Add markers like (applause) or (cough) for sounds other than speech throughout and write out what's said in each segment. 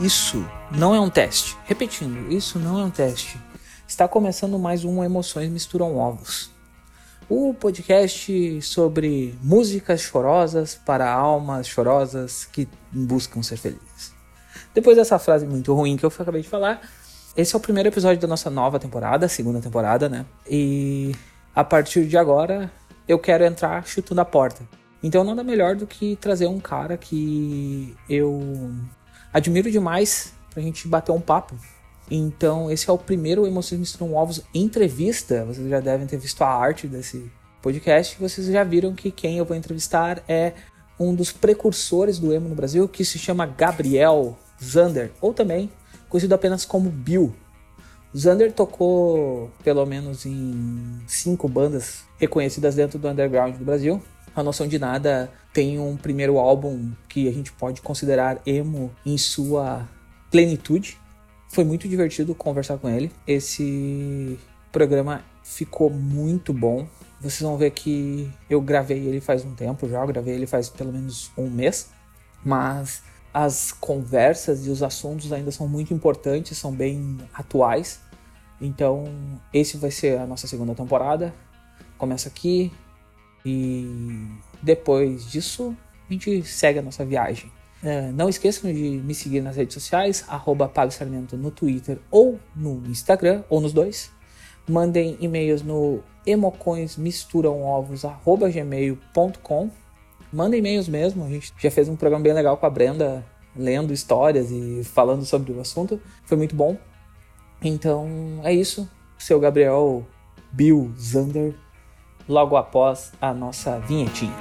Isso não é um teste. Repetindo, isso não é um teste. Está começando mais um Emoções Misturam Ovos. O podcast sobre músicas chorosas para almas chorosas que buscam ser felizes. Depois dessa frase muito ruim que eu acabei de falar, esse é o primeiro episódio da nossa nova temporada, segunda temporada, né? E a partir de agora eu quero entrar chutando a porta. Então nada melhor do que trazer um cara que eu admiro demais pra gente bater um papo. Então esse é o primeiro Emoções Misturam Ovos entrevista. Vocês já devem ter visto a arte desse podcast. Vocês já viram que quem eu vou entrevistar é um dos precursores do emo no Brasil, que se chama Gabriel Zander, ou também conhecido apenas como Bill. Zander tocou pelo menos em cinco bandas reconhecidas dentro do underground do Brasil. A Noção de Nada tem um primeiro álbum que a gente pode considerar emo em sua plenitude. Foi muito divertido conversar com ele. Esse programa ficou muito bom. Vocês vão ver que eu gravei ele faz um tempo já, eu gravei ele faz pelo menos um mês, mas as conversas e os assuntos ainda são muito importantes, são bem atuais. Então, esse vai ser a nossa segunda temporada. Começa aqui e depois disso a gente segue a nossa viagem. É, não esqueçam de me seguir nas redes sociais, arroba no Twitter ou no Instagram, ou nos dois. Mandem e-mails no emocõesmisturamovos.gmail.com Mandem e-mails mesmo, a gente já fez um programa bem legal com a Brenda, lendo histórias e falando sobre o assunto. Foi muito bom. Então é isso. Seu Gabriel Bill Zander, logo após a nossa vinhetinha.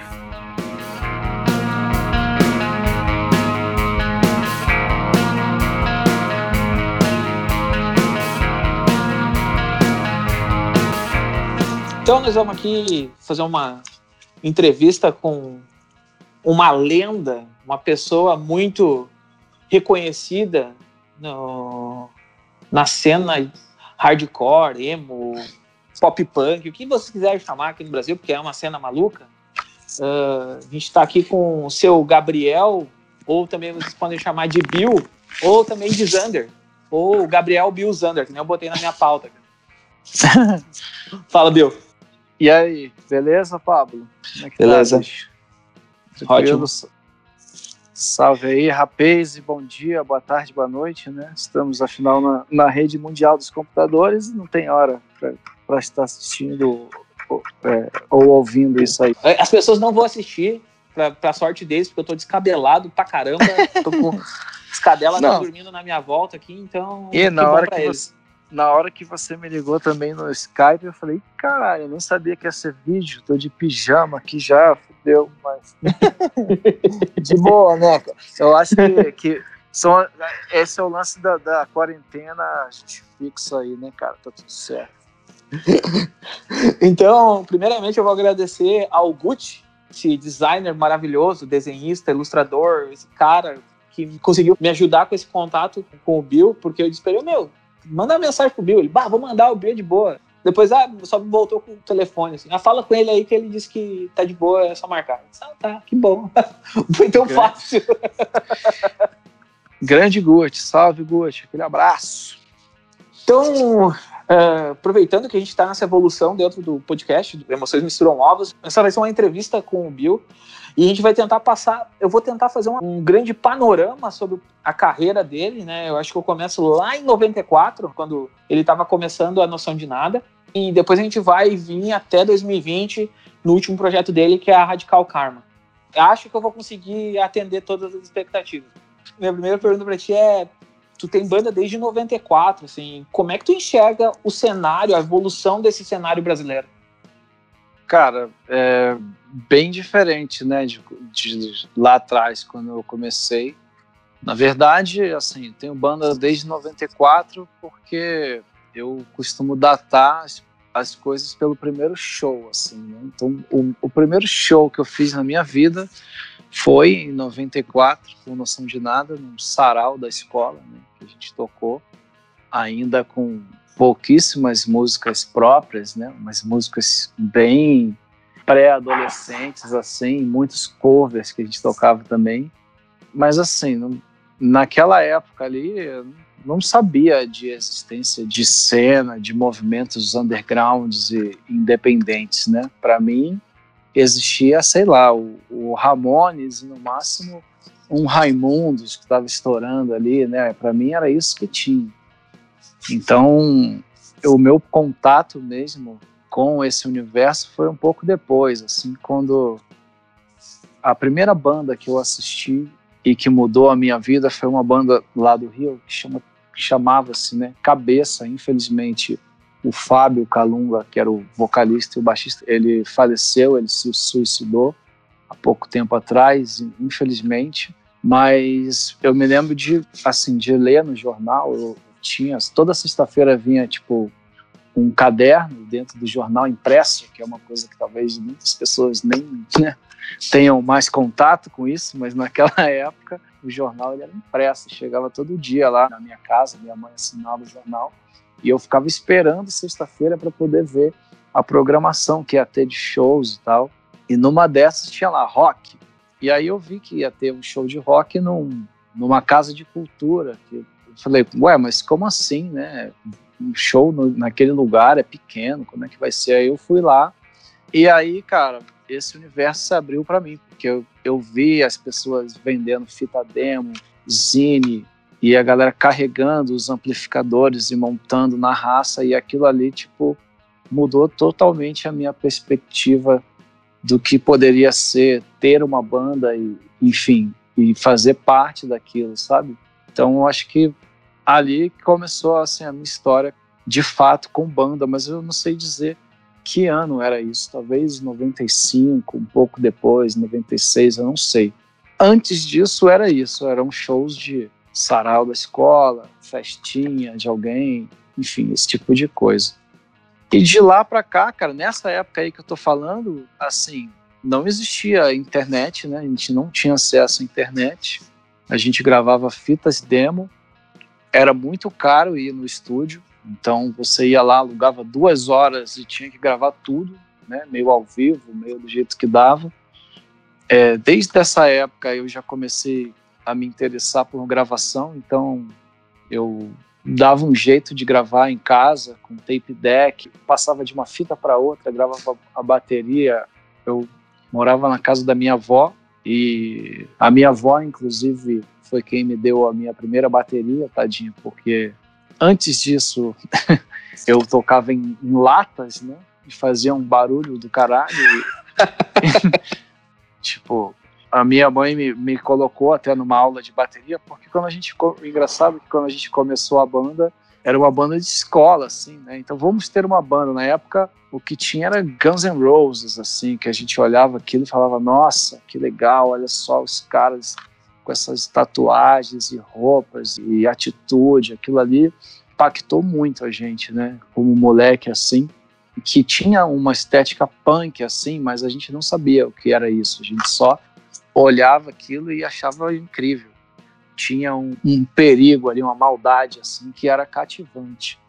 Então nós vamos aqui fazer uma entrevista com uma lenda, uma pessoa muito reconhecida no, na cena hardcore, emo, pop punk, o que você quiser chamar aqui no Brasil, porque é uma cena maluca. Uh, a gente está aqui com o seu Gabriel, ou também vocês podem chamar de Bill, ou também de Zander, ou Gabriel Bill Zander, que nem eu botei na minha pauta. (laughs) Fala, Bill. E aí, beleza, Pablo? Como é que tá, beleza. Tá, Ótimo. Salve aí, rapaz, e bom dia, boa tarde, boa noite, né? Estamos, afinal, na, na rede mundial dos computadores e não tem hora para estar assistindo ou, é, ou ouvindo isso aí. É, as pessoas não vão assistir, pra, pra sorte deles, porque eu tô descabelado pra caramba, (laughs) tô com as cadelas dormindo na minha volta aqui, então... E na hora que você na hora que você me ligou também no Skype, eu falei, caralho, eu nem sabia que ia ser vídeo, tô de pijama aqui já, fudeu, mas. (laughs) de boa, né? Eu acho que, que são, esse é o lance da, da quarentena, a gente fixa aí, né, cara? Tá tudo certo. Então, primeiramente eu vou agradecer ao Gucci, esse designer maravilhoso, desenhista, ilustrador, esse cara que conseguiu me ajudar com esse contato com o Bill, porque eu disse pra ele, meu, manda uma mensagem pro Bill. Ele, bah, vou mandar o Bill de boa. Depois, ah, só voltou com o telefone, assim. Ah, fala com ele aí que ele disse que tá de boa, é só marcar. Disse, ah, tá, que bom. (laughs) Foi tão Grande. fácil. Grande Gucci, salve Gucci, aquele abraço. Então, uh, aproveitando que a gente está nessa evolução dentro do podcast, do Emoções Misturam Ovos, essa vai ser uma entrevista com o Bill. E a gente vai tentar passar, eu vou tentar fazer um, grande panorama sobre a carreira dele, né? Eu acho que eu começo lá em 94, quando ele estava começando a noção de nada. E depois a gente vai vir até 2020 no último projeto dele, que é a Radical Karma. Eu acho que eu vou conseguir atender todas as expectativas. Minha primeira pergunta para ti é: tu tem banda desde 94, assim, como é que tu enxerga o cenário, a evolução desse cenário brasileiro? Cara, é bem diferente, né, de, de, lá atrás, quando eu comecei. Na verdade, assim, tenho banda desde 94 porque eu costumo datar as, as coisas pelo primeiro show, assim, né? Então, o, o, primeiro show que eu fiz na minha vida foi em 94, com Noção de Nada, num sarau da escola, né, que a gente tocou, ainda com pouquíssimas músicas próprias, né? Umas músicas bem pré-adolescentes, assim, muitos covers que a gente tocava também. Mas assim, não, naquela época ali, não sabia de existência de cena, de movimentos undergrounds e independentes, né? Para mim, existia, sei lá, o, o Ramones e no máximo um Raimundos que estava estourando ali, né? Para mim era isso que tinha. Então, o meu contato mesmo com esse universo foi um pouco depois, assim, quando a primeira banda que eu assisti e que mudou a minha vida foi uma banda lá do Rio que chama chamava-se, né, Cabeça, infelizmente o Fábio Calunga, que era o vocalista e o baixista, ele faleceu, ele se suicidou há pouco tempo atrás, infelizmente, mas eu me lembro de, assim, de ler no jornal, eu tinha, toda sexta-feira vinha, tipo, um caderno dentro do jornal impresso, que é uma coisa que talvez muitas pessoas nem né, tenham mais contato com isso, mas naquela (laughs) época o jornal ele era impresso, chegava todo dia lá na minha casa, minha mãe assinava o jornal, e eu ficava esperando sexta-feira para poder ver a programação que ia ter de shows e tal. E numa dessas tinha lá rock. E aí eu vi que ia ter um show de rock num, numa casa de cultura. Que eu falei, ué, mas como assim, né? um show no, naquele lugar é pequeno, como é que vai ser? Aí eu fui lá e aí, cara, esse universo se abriu para mim, porque eu, eu vi as pessoas vendendo fita demo, zine, e a galera carregando os amplificadores e montando na raça, e aquilo ali, tipo, mudou totalmente a minha perspectiva do que poderia ser ter uma banda e, enfim, e fazer parte daquilo, sabe? Então, eu acho que ali começou assim, a minha história de fato com banda, mas eu não sei dizer que ano era isso, talvez 95, um pouco depois, 96, eu não sei. Antes disso era isso, eram shows de sarau da escola, festinha de alguém, enfim, esse tipo de coisa. E de lá para cá, cara, nessa época aí que eu tô falando, assim, não existia internet, né? A gente não tinha acesso à internet. A gente gravava fitas demo era muito caro ir no estúdio, então você ia lá, alugava duas horas e tinha que gravar tudo, né, meio ao vivo, meio do jeito que dava. É, desde essa época eu já comecei a me interessar por gravação, então eu dava um jeito de gravar em casa com tape deck, passava de uma fita para outra, gravava a bateria. Eu morava na casa da minha avó e a minha avó, inclusive, foi quem me deu a minha primeira bateria, tadinho, porque antes disso (laughs) eu tocava em, em, latas, né? E fazia um barulho do caralho. (laughs) (laughs) tipo, a minha mãe me, me colocou até numa aula de bateria, porque quando a gente. Engraçado que quando a gente começou a banda, era uma banda de escola, assim, né? Então vamos ter uma banda. Na época, o que tinha era Guns N' Roses, assim, que a gente olhava aquilo e falava, nossa, que legal, olha só os caras com essas tatuagens e roupas e atitude, aquilo ali impactou muito a gente, né? Como moleque assim, que tinha uma estética punk assim, mas a gente não sabia o que era isso. A gente só olhava aquilo e achava incrível. Tinha um, um perigo ali, uma maldade assim que era cativante.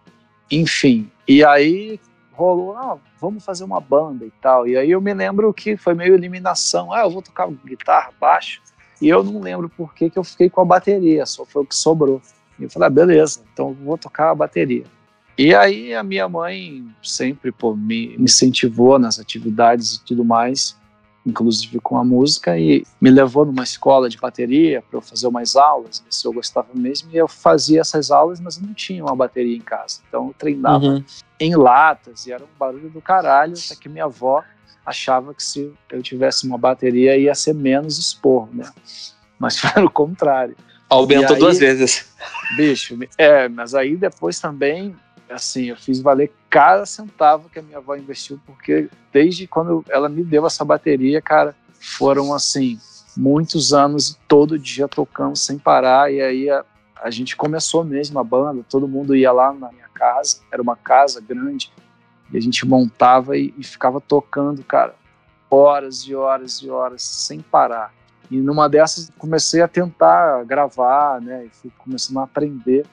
Enfim, e aí rolou, ah, vamos fazer uma banda e tal. E aí eu me lembro que foi meio eliminação. Ah, eu vou tocar guitarra, baixo. E eu não lembro por que, que eu fiquei com a bateria, só foi o que sobrou. E eu falei, ah, beleza, então vou tocar a bateria. E aí a minha mãe sempre pô, me, incentivou nas atividades e tudo mais, inclusive com a música, e me levou numa escola de bateria para eu fazer umas aulas, ver se eu gostava mesmo. E eu fazia essas aulas, mas eu não tinha uma bateria em casa. Então eu treinava uhum. em latas e era um barulho do caralho, até que minha avó achava que se eu tivesse uma bateria ia ser menos expor, né? Mas (laughs) foi o contrário. Aumentou aí, duas vezes. Bicho, é, mas aí depois também, assim, eu fiz valer cada centavo que a minha avó investiu, porque desde quando ela me deu essa bateria, cara, foram assim, muitos anos todo dia tocando sem parar, e aí a, a gente começou mesmo a banda, todo mundo ia lá na minha casa, era uma casa grande, e a gente montava e, e ficava tocando, cara, horas e horas e horas sem parar. E numa dessas comecei a tentar gravar, né? E fui começando a aprender.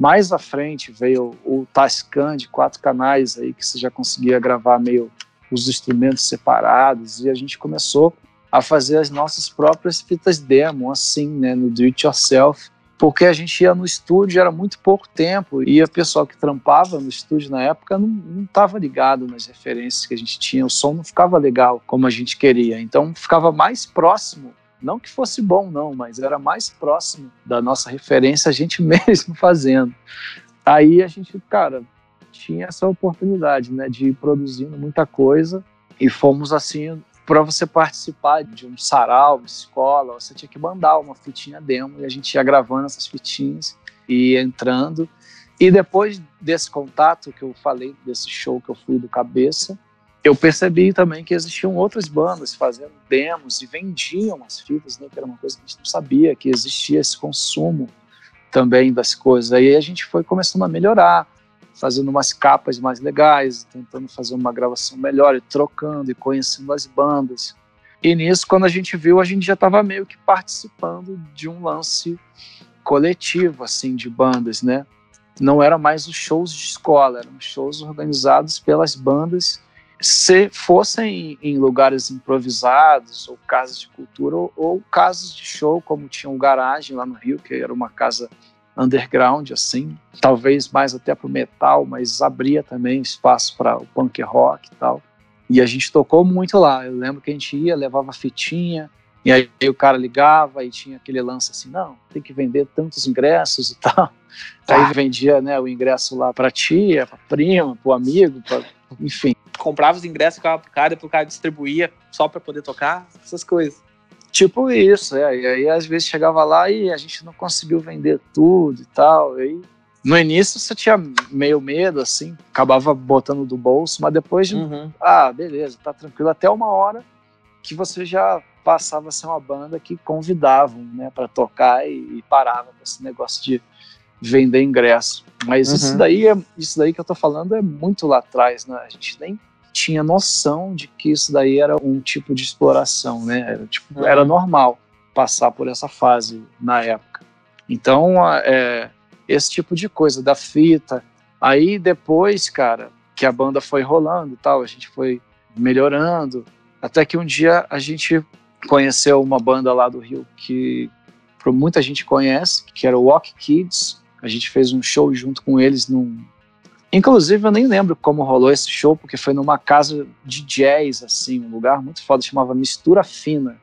Mais à frente veio o Tascam de quatro canais aí que você já conseguia gravar meio os instrumentos separados e a gente começou a fazer as nossas próprias fitas demo assim, né, no do it yourself. porque a gente ia no estúdio, era muito pouco tempo, e o pessoal que trampava no estúdio na época não estava ligado nas referências que a gente tinha, o som não ficava legal como a gente queria, então ficava mais próximo, não que fosse bom não, mas era mais próximo da nossa referência a gente (laughs) mesmo fazendo. Aí a gente, cara, tinha essa oportunidade, né, de ir produzindo muita coisa, e fomos assim para você participar de um sarau, uma escola, você tinha que mandar uma fitinha demo e a gente ia gravando essas fitinhas e entrando. E depois desse contato que eu falei, desse show que eu fui do Cabeça, eu percebi também que existiam outras bandas fazendo demos e vendiam as fitas, né, que era uma coisa que a gente não sabia, que existia esse consumo também das coisas. Aí a gente foi começando a melhorar fazendo umas capas mais legais, tentando fazer uma gravação melhor e trocando e conhecendo as bandas. E nisso, quando a gente viu, a gente já estava meio que participando de um lance coletivo, assim, de bandas, né? Não era mais os shows de escola, eram shows organizados pelas bandas, se fossem em, lugares improvisados, ou casas de cultura, ou, ou casas de show, como tinha o Garagem lá no Rio, que era uma casa underground, assim, talvez mais até para o metal, mas abria também espaço para o punk rock e tal. E a gente tocou muito lá. Eu lembro que a gente ia, levava fitinha, e aí o cara ligava e tinha aquele lance assim: não, tem que vender tantos ingressos e tal. Aí ah. vendia né, o ingresso lá para tia, para prima, para o amigo, pra, enfim. Comprava os ingressos, ficava pro cara, depois o cara distribuía só para poder tocar, essas coisas. Tipo isso, é. E aí às vezes chegava lá e a gente não conseguiu vender tudo e tal. E aí, no início você tinha meio medo, assim, acabava botando do bolso, mas depois, uhum. ah, beleza, tá tranquilo. Até uma hora que você já passava a ser uma banda que convidavam, né, para tocar e, e, parava com esse negócio de vender ingresso. Mas uhum. isso daí é, isso daí que eu tô falando é muito lá atrás, né? A gente nem tinha noção de que isso daí era um tipo de exploração, né? Era, tipo, uhum. era normal passar por essa fase na época. Então, é, esse tipo de coisa, da fita. Aí depois, cara, que a banda foi rolando e tal, a gente foi melhorando, até que um dia a gente conheceu uma banda lá do Rio que muita gente conhece, que era o Walk Kids. A gente fez um show junto com eles num, Inclusive, eu nem lembro como rolou esse show, porque foi numa casa de jazz, assim, um lugar muito foda, chamava Mistura Fina.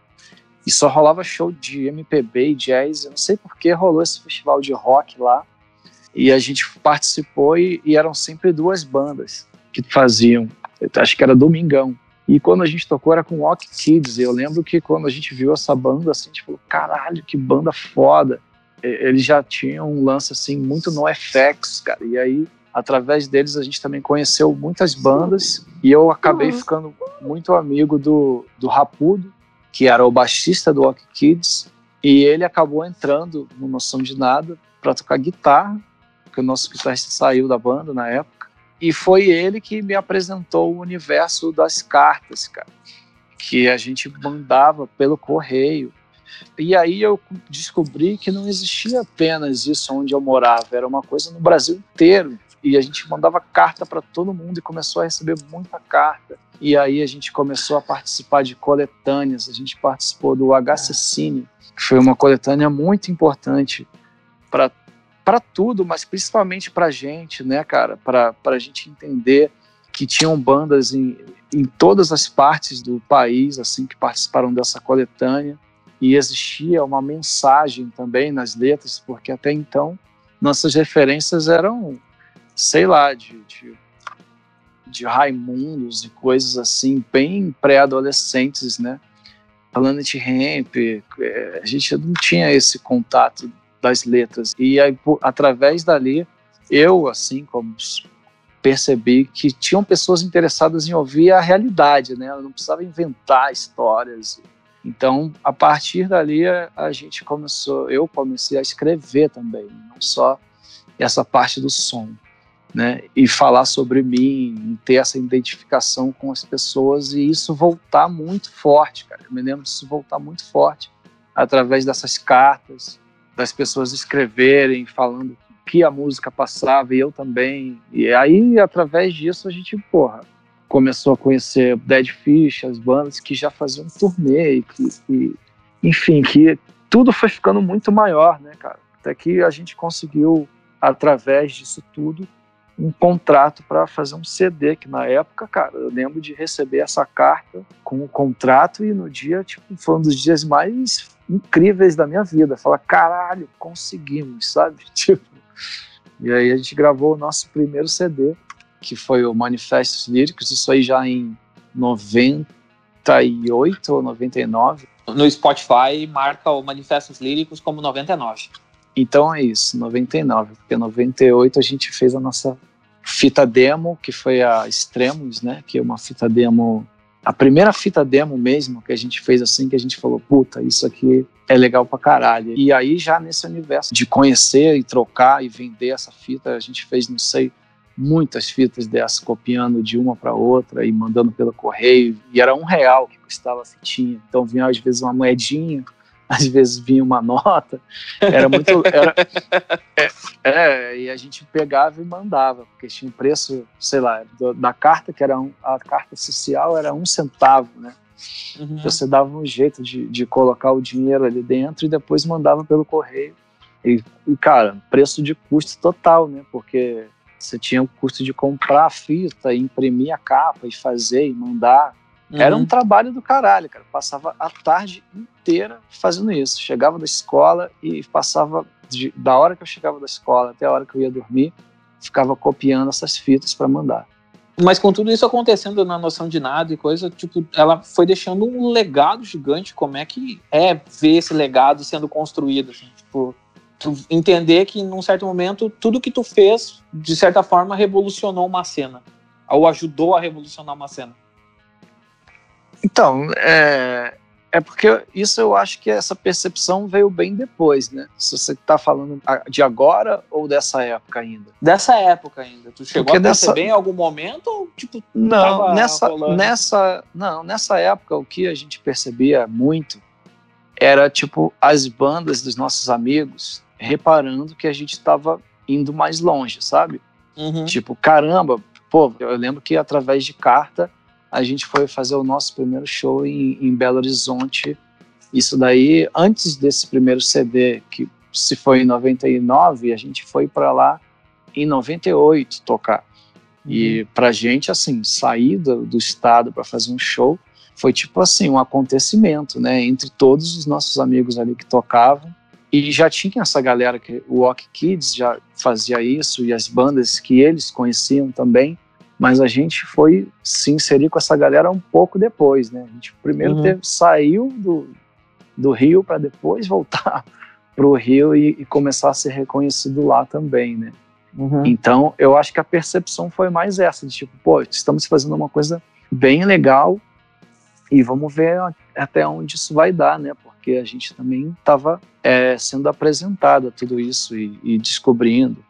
E só rolava show de MPB e jazz. Eu não sei por que rolou esse festival de rock lá. E a gente participou e, e eram sempre duas bandas que faziam. Acho que era Domingão. E quando a gente tocou era com Rock Kids. E eu lembro que quando a gente viu essa banda, assim, a gente falou: caralho, que banda foda. Eles já tinham um lance, assim, muito no FX, cara. E aí através deles a gente também conheceu muitas bandas e eu acabei uhum. ficando muito amigo do, do Rapudo, que era o baixista do Walk Kids, e ele acabou entrando no Noção de Nada para tocar guitarra, porque o nosso guitarrista saiu da banda na época, e foi ele que me apresentou o universo das cartas, cara, que a gente mandava pelo correio. E aí eu descobri que não existia apenas isso onde eu morava, era uma coisa no Brasil inteiro. E a gente mandava carta para todo mundo e começou a receber muita carta. E aí a gente começou a participar de coletâneas, a gente participou do HCCine, que foi uma coletânea muito importante para para tudo, mas principalmente para a gente, né, cara, para a gente entender que tinham bandas em, em todas as partes do país, assim, que participaram dessa coletânea, e existia uma mensagem também nas letras, porque até então nossas referências eram sei lá, de, de, de Raimundos e coisas assim, bem pré-adolescentes, né? Planet Ramp, é, a gente não tinha esse contato das letras. E aí, por, através dali, eu, assim como percebi que tinham pessoas interessadas em ouvir a realidade, né? Eu não precisava inventar histórias. Então, a partir dali, a, gente começou, eu comecei a escrever também, não só essa parte do som né, e falar sobre mim, ter essa identificação com as pessoas e isso voltar muito forte, cara. Eu me lembro disso voltar muito forte através dessas cartas, das pessoas escreverem, falando que a música passava e eu também. E aí, através disso, a gente, porra, começou a conhecer Dead Fish, as bandas que já faziam turnê, que, que enfim, que tudo foi ficando muito maior, né, cara? Até que a gente conseguiu, através disso tudo, um contrato para fazer um CD, que na época, cara, eu lembro de receber essa carta com o contrato e no dia, tipo, foi um dos dias mais incríveis da minha vida. Falar, caralho, conseguimos, sabe? (laughs) Tipo, e aí a gente gravou o nosso primeiro CD, que foi o Manifestos Líricos, isso aí já em 98 ou 99. No Spotify marca o Manifestos Líricos como 99. Então é isso, 99, porque 98 a gente fez a nossa fita demo, que foi a Extremos, né? Que é uma fita demo, a primeira fita demo mesmo que a gente fez assim, que a gente falou, puta, isso aqui é legal pra caralho. E aí já nesse universo de conhecer e trocar e vender essa fita, a gente fez, não sei, muitas fitas dessas, copiando de uma para outra e mandando pelo correio. E era um real que custava a fitinha. Então vinha às vezes uma moedinha (laughs) às vezes vinha uma nota, era muito. Era, (laughs) é, é, e a gente pegava e mandava, porque tinha um preço, sei lá, da carta, que era um, a carta social era um centavo, né? Uhum. Você dava um jeito de, de colocar o dinheiro ali dentro e depois mandava pelo correio. E, e, cara, preço de custo total, né? Porque você tinha o custo de comprar a fita, imprimir a capa e fazer e mandar. Uhum. Era um trabalho do caralho, cara. Passava a tarde inteira fazendo isso. Chegava da escola e passava de, da hora que eu chegava da escola até a hora que eu ia dormir, ficava copiando essas fitas para mandar. Mas com tudo isso acontecendo na noção de nada e coisa, tipo, ela foi deixando um legado gigante. Como é que é ver esse legado sendo construído? Assim, tipo, entender que num certo momento tudo que tu fez, de certa forma, revolucionou uma cena. Ou ajudou a revolucionar uma cena. Então, é, é porque isso eu acho que essa percepção veio bem depois, né? Se você está falando de agora ou dessa época ainda? Dessa época ainda. Tu chegou porque a perceber em algum momento ou tipo não nessa nessa não nessa época o que a gente percebia muito era tipo as bandas dos nossos amigos reparando que a gente estava indo mais longe, sabe? Uhum. Tipo caramba, pô, eu lembro que através de carta a gente foi fazer o nosso primeiro show em, em Belo Horizonte. Isso daí, antes desse primeiro CD, que se foi em 99, a gente foi para lá em 98 tocar. Uhum. E pra gente, assim, sair do, do estado para fazer um show foi tipo assim, um acontecimento, né? Entre todos os nossos amigos ali que tocavam. E já tinha essa galera que o Walk Kids já fazia isso e as bandas que eles conheciam também mas a gente foi se inserir com essa galera um pouco depois, né? A gente primeiro uhum. teve, saiu do, do Rio para depois voltar (laughs) para o Rio e, e, começar a ser reconhecido lá também, né? Uhum. Então, eu acho que a percepção foi mais essa, de tipo, pô, estamos fazendo uma coisa bem legal e vamos ver até onde isso vai dar, né? Porque a gente também estava é, sendo apresentado a tudo isso e, e descobrindo.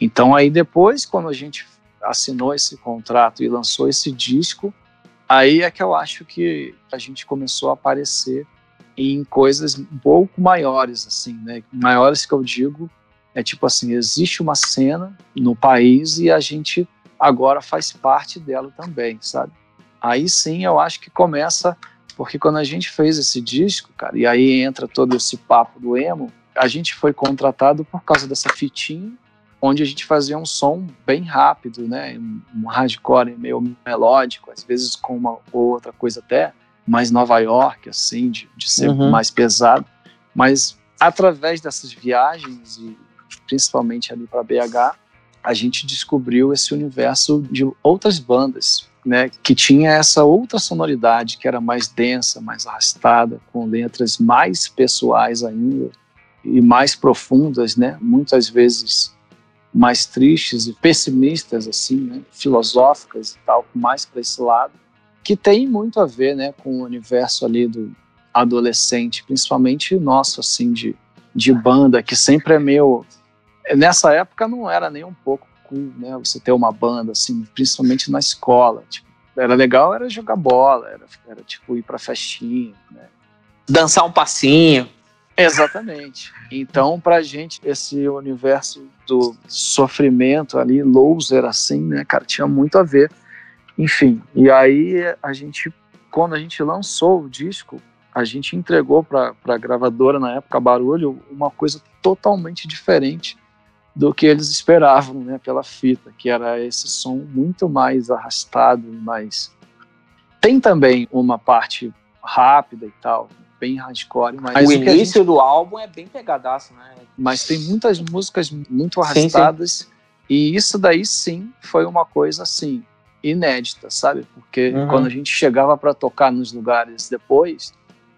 Então, aí depois, quando a gente assinou esse contrato e lançou esse disco, aí é que eu acho que a gente começou a aparecer em coisas um pouco maiores, assim, né? Maiores que eu digo é tipo assim, existe uma cena no país e a gente agora faz parte dela também, sabe? Aí sim eu acho que começa, porque quando a gente fez esse disco, cara, e aí entra todo esse papo do emo, a gente foi contratado por causa dessa fitinha onde a gente fazia um som bem rápido, né? Um hardcore meio melódico, às vezes com uma ou outra coisa até mais Nova York, assim, de, de ser uhum. mais pesado. Mas através dessas viagens e principalmente ali para BH, a gente descobriu esse universo de outras bandas, né, que tinha essa outra sonoridade que era mais densa, mais arrastada, com letras mais pessoais ainda e mais profundas, né, muitas vezes mais tristes e pessimistas, assim, né, filosóficas e tal, mais para esse lado, que tem muito a ver, né, com o universo ali do adolescente, principalmente nosso, assim, de, de banda, que sempre é meio... Nessa época não era nem um pouco né, você ter uma banda, assim, principalmente na escola, tipo, era legal, era jogar bola, era, era tipo ir pra festinha, né. Dançar um passinho. Exatamente. Então, pra gente, esse universo do sofrimento ali, loser, assim, né, cara, tinha muito a ver. Enfim, e aí a gente, quando a gente lançou o disco, a gente entregou para a gravadora na época, Barulho, uma coisa totalmente diferente do que eles esperavam, né, pela fita, que era esse som muito mais arrastado, mais tem também uma parte rápida e tal, bem hardcore, mas o início gente... do álbum é bem pegadaço, né? Mas tem muitas músicas muito arrastadas sim, sim. e isso daí sim foi uma coisa assim inédita, sabe? Porque uhum. quando a gente chegava para tocar nos lugares depois,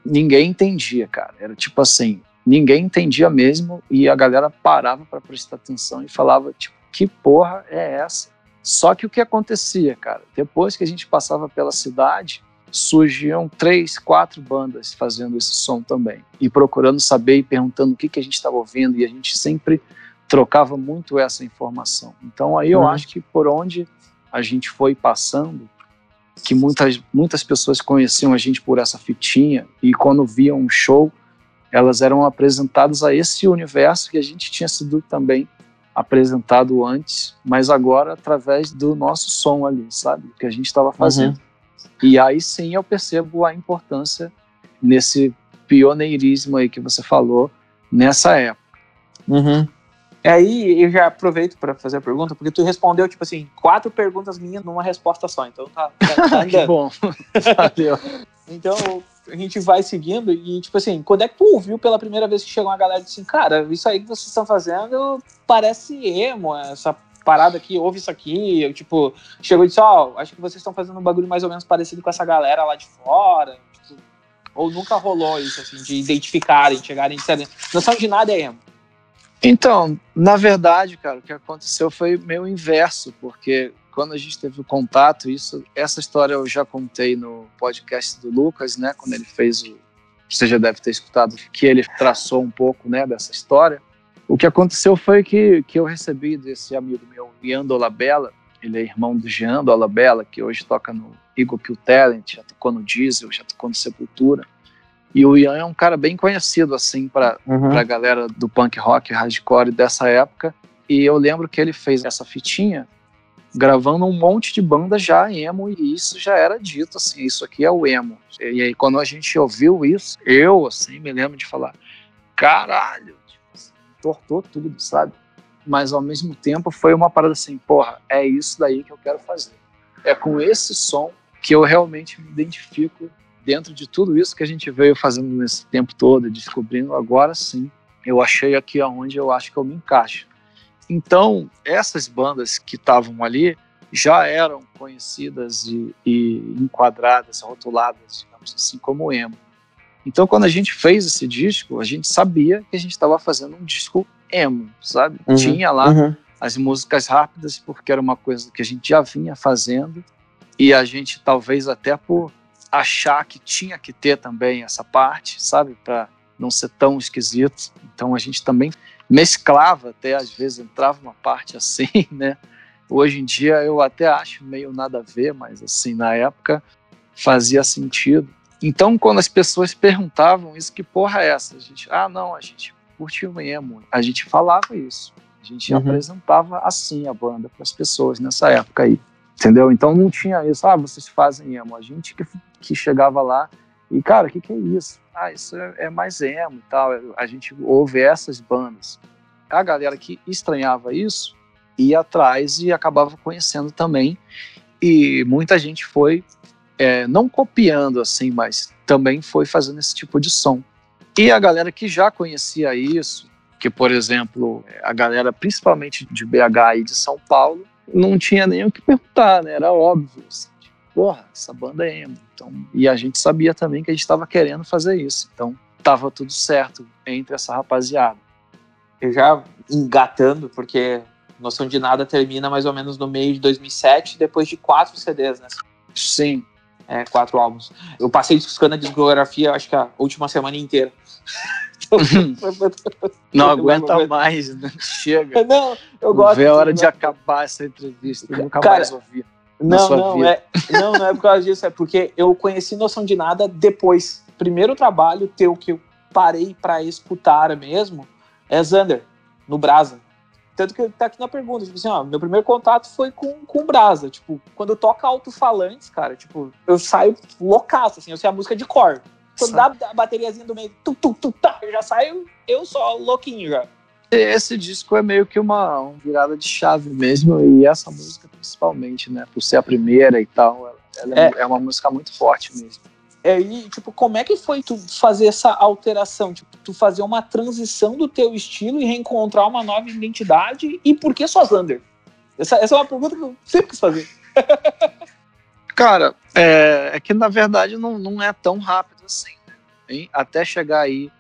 ninguém entendia, cara. Era tipo assim, ninguém entendia mesmo e a galera parava para prestar atenção e falava tipo, que porra é essa? Só que o que acontecia, cara? Depois que a gente passava pela cidade, surgiam três, quatro bandas fazendo esse som também e procurando saber e perguntando o que que a gente estava ouvindo e a gente sempre trocava muito essa informação. Então aí eu uhum. acho que por onde a gente foi passando, que muitas, muitas pessoas conheciam a gente por essa fitinha e quando viam um show, elas eram apresentadas a esse universo que a gente tinha sido também apresentado antes, mas agora através do nosso som ali, sabe? Que a gente estava fazendo. Uhum. E aí sim eu percebo a importância nesse pioneirismo aí que você falou nessa época. Uhum. E aí eu já aproveito para fazer a pergunta, porque tu respondeu, tipo assim, quatro perguntas minhas numa resposta só. Então tá. tá, tá (laughs) que bom. (laughs) Valeu. então a gente vai seguindo e, tipo assim, quando é que tu ouviu pela primeira vez que chegou uma galera e disse assim, cara, isso aí que vocês estão fazendo parece emo, essa parada aqui, ouve isso aqui. Eu, tipo, chegou e disse, ó, oh, acho que vocês estão fazendo um bagulho mais ou menos parecido com essa galera lá de fora. Tipo, ou nunca rolou isso, assim, de identificarem, chegarem e disserem, não são de nada é emo. Então, na verdade, cara, o que aconteceu foi meio inverso, porque quando a gente teve o contato, isso, essa história eu já contei no podcast do Lucas, né, quando ele fez o, você já deve ter escutado que ele traçou um pouco, né, dessa história. O que aconteceu foi que, que eu recebi desse amigo meu, Ian Dolabella, ele é irmão do Jean Dolabella, que hoje toca no Eagle Kill Talent, já tocou no Diesel, já tocou no Sepultura. E o Ian é um cara bem conhecido, assim, para uhum. a galera do punk rock hardcore dessa época. E eu lembro que ele fez essa fitinha gravando um monte de banda já emo, e isso já era dito, assim, isso aqui é o emo. E aí, quando a gente ouviu isso, eu, assim, me lembro de falar, caralho, tipo assim, tortou tudo, sabe? Mas, ao mesmo tempo, foi uma parada assim, porra, é isso daí que eu quero fazer. É com esse som que eu realmente me identifico dentro de tudo isso que a gente veio fazendo nesse tempo todo, descobrindo, agora sim, eu achei aqui aonde eu acho que eu me encaixo. Então, essas bandas que estavam ali já eram conhecidas e, e, enquadradas, rotuladas, digamos assim, como emo. Então, quando a gente fez esse disco, a gente sabia que a gente estava fazendo um disco emo, sabe? Uhum, Tinha lá uhum. as músicas rápidas, porque era uma coisa que a gente já vinha fazendo, e a gente, talvez até por achar que tinha que ter também essa parte, sabe, para não ser tão esquisito. Então a gente também mesclava, até às vezes entrava uma parte (laughs) assim, né? Hoje em dia eu até acho meio nada a ver, mas assim, na época fazia sentido. Então, quando as pessoas perguntavam isso, que porra é essa? A gente, ah, não, a gente curte o emo. A gente falava isso. A gente uhum. apresentava assim a banda para as pessoas nessa época aí. Entendeu? Então não tinha isso, ah, vocês fazem emo. A gente que, que chegava lá e, cara, o que, que é isso? Ah, isso é, é, mais emo e tal. A gente ouve essas bandas. A galera que estranhava isso ia atrás e acabava conhecendo também. E muita gente foi, é, não copiando assim, mas também foi fazendo esse tipo de som. E a galera que já conhecia isso, que por exemplo, a galera principalmente de BH e de São Paulo, não tinha nem o que perguntar, né? Era óbvio. Assim, porra, essa banda é emo. Então, e a gente sabia também que a gente estava querendo fazer isso. Então, tava tudo certo entre essa rapaziada. Eu já engatando, porque Noção de Nada termina mais ou menos no meio de 2007, depois de quatro CDs, né? Sim. É, quatro álbuns. Eu passei discutindo a discografia, acho que a última semana inteira. (laughs) não aguenta mais, né? chega. (laughs) Não, eu gosto. Vê a hora de acabar essa entrevista, eu nunca Cara, mais ouvi. Não, não, é, não, não é por causa disso, é porque eu conheci Noção de Nada depois. Primeiro trabalho teu que eu parei para escutar mesmo é Zander, no Brasa. Tanto que tá aqui na pergunta, tipo assim, ó, meu primeiro contato foi com, com o Brasa. Tipo, quando eu toco alto-falantes, cara, tipo, eu saio loucaço, assim, eu sei a música de cor. quando dá a bateriazinha do meio, tu, tu, tu, tá, já saio eu só louquinho já. Esse disco é meio que uma, uma, virada de chave mesmo, e essa música principalmente, né? Por ser a primeira e tal, ela é, é uma música muito forte mesmo. É, e, tipo, como é que foi tu fazer essa alteração? Tipo, tu fazer uma transição do teu estilo e reencontrar uma nova identidade? E por que só Zander? Essa, essa é uma pergunta que eu sempre quis fazer. (laughs) Cara, é, é, que na verdade não, não é tão rápido assim, né? Até chegar aí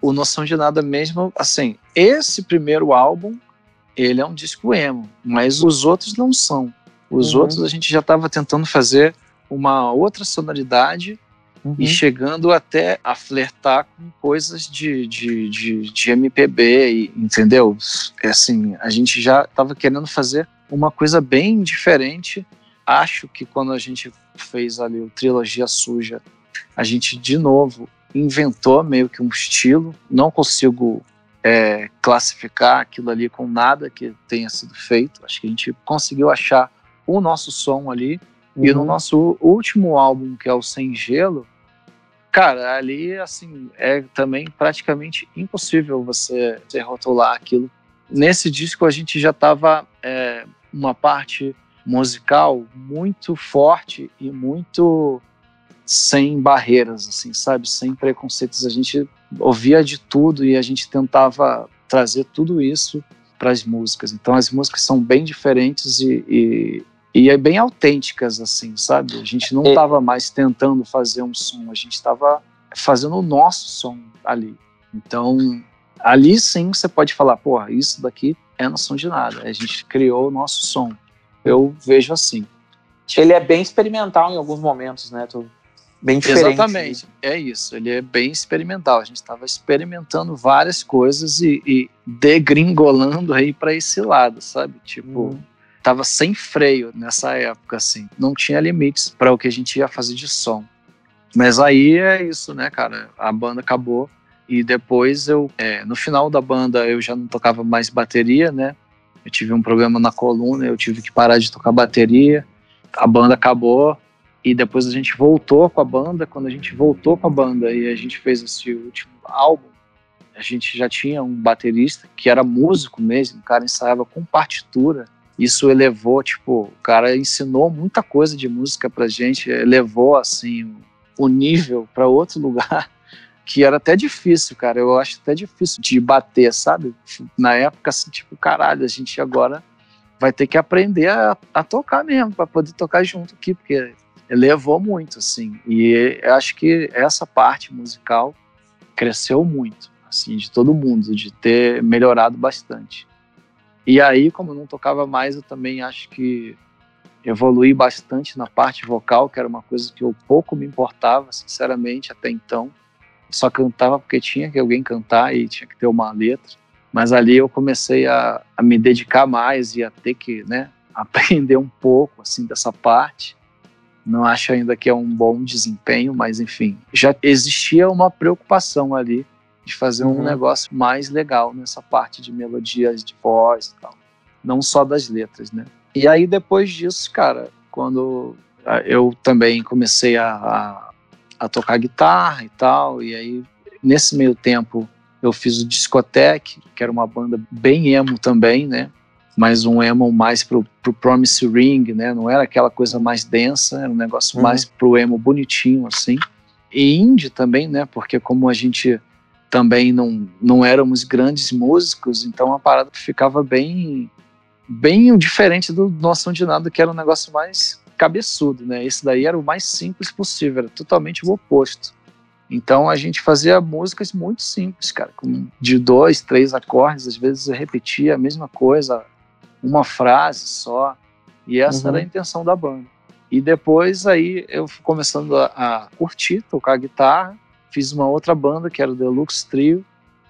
o Noção de Nada mesmo, assim, esse primeiro álbum, ele é um disco emo, mas os outros não são. Os uhum. outros a gente já estava tentando fazer uma outra sonoridade uhum. e chegando até a flertar com coisas de, de, de, de MPB, entendeu? É assim, a gente já estava querendo fazer uma coisa bem diferente acho que quando a gente fez ali o Trilogia Suja, a gente de novo inventou meio que um estilo. Não consigo é, classificar aquilo ali com nada que tenha sido feito. Acho que a gente conseguiu achar o nosso som ali. Uhum. E no uhum. nosso último álbum, que é o Sem Gelo, cara, ali assim é também praticamente impossível você, você rotular aquilo. Nesse disco a gente já estava é, uma parte musical muito forte e muito sem barreiras, assim, sabe? Sem preconceitos. A gente ouvia de tudo e a gente tentava trazer tudo isso para as músicas. Então as músicas são bem diferentes e, e, e é bem autênticas, assim, sabe? A gente não estava é. mais tentando fazer um som, a gente estava fazendo o nosso som ali. Então ali sim você pode falar, porra, isso daqui é noção de nada. A gente criou o nosso som eu vejo assim. Ele é bem experimental em alguns momentos, né? Tu, bem diferente. Exatamente, é isso. Ele é bem experimental. A gente estava experimentando várias coisas e, e degringolando aí para esse lado, sabe? Tipo, hum. tava sem freio nessa época, assim. Não tinha limites para o que a gente ia fazer de som. Mas aí é isso, né, cara? A banda acabou e depois eu, é, no final da banda, eu já não tocava mais bateria, né? Eu tive um problema na coluna, eu tive que parar de tocar bateria. A banda acabou e depois a gente voltou com a banda. Quando a gente voltou com a banda e a gente fez esse último álbum, a gente já tinha um baterista que era músico mesmo, o cara ensaiava com partitura. Isso elevou, tipo, o cara ensinou muita coisa de música pra gente, elevou assim o nível para outro lugar (laughs) que era até difícil, cara. Eu acho até difícil de bater, sabe? Na época, assim, tipo, caralho, a gente agora vai ter que aprender a, a tocar mesmo, para poder tocar junto aqui, porque levou muito, assim. E eu acho que essa parte musical cresceu muito, assim, de todo mundo, de ter melhorado bastante. E aí, como eu não tocava mais, eu também acho que evolui bastante na parte vocal, que era uma coisa que eu pouco me importava, sinceramente, até então só cantava porque tinha que alguém cantar e tinha que ter uma letra. Mas ali eu comecei a, a me dedicar mais e a ter que, né, (laughs) aprender um pouco assim dessa parte. Não acho ainda que é um bom desempenho, mas enfim, já existia uma preocupação ali de fazer um uhum. negócio mais legal nessa parte de melodias de voz e tal, não só das letras, né? E aí depois disso, cara, quando eu também comecei a, a a tocar guitarra e tal. E aí, nesse meio tempo, eu fiz o Discotech, que era uma banda bem emo também, né? Mas um emo mais pro, pro Promise Ring, né? Não era aquela coisa mais densa, era um negócio uhum. mais pro emo bonitinho, assim. E indie também, né? Porque como a gente também não, não éramos grandes músicos, então a parada ficava bem bem diferente do Noção de Nada, que era um negócio mais cabeçudo, né? Esse daí era o mais simples possível, era totalmente o oposto. Então a gente fazia músicas muito simples, cara, de dois, três acordes, às vezes eu repetia a mesma coisa, uma frase só, e essa uhum. era a intenção da banda. E depois aí eu fui começando a, a, curtir, tocar guitarra, fiz uma outra banda que era o Deluxe Trio,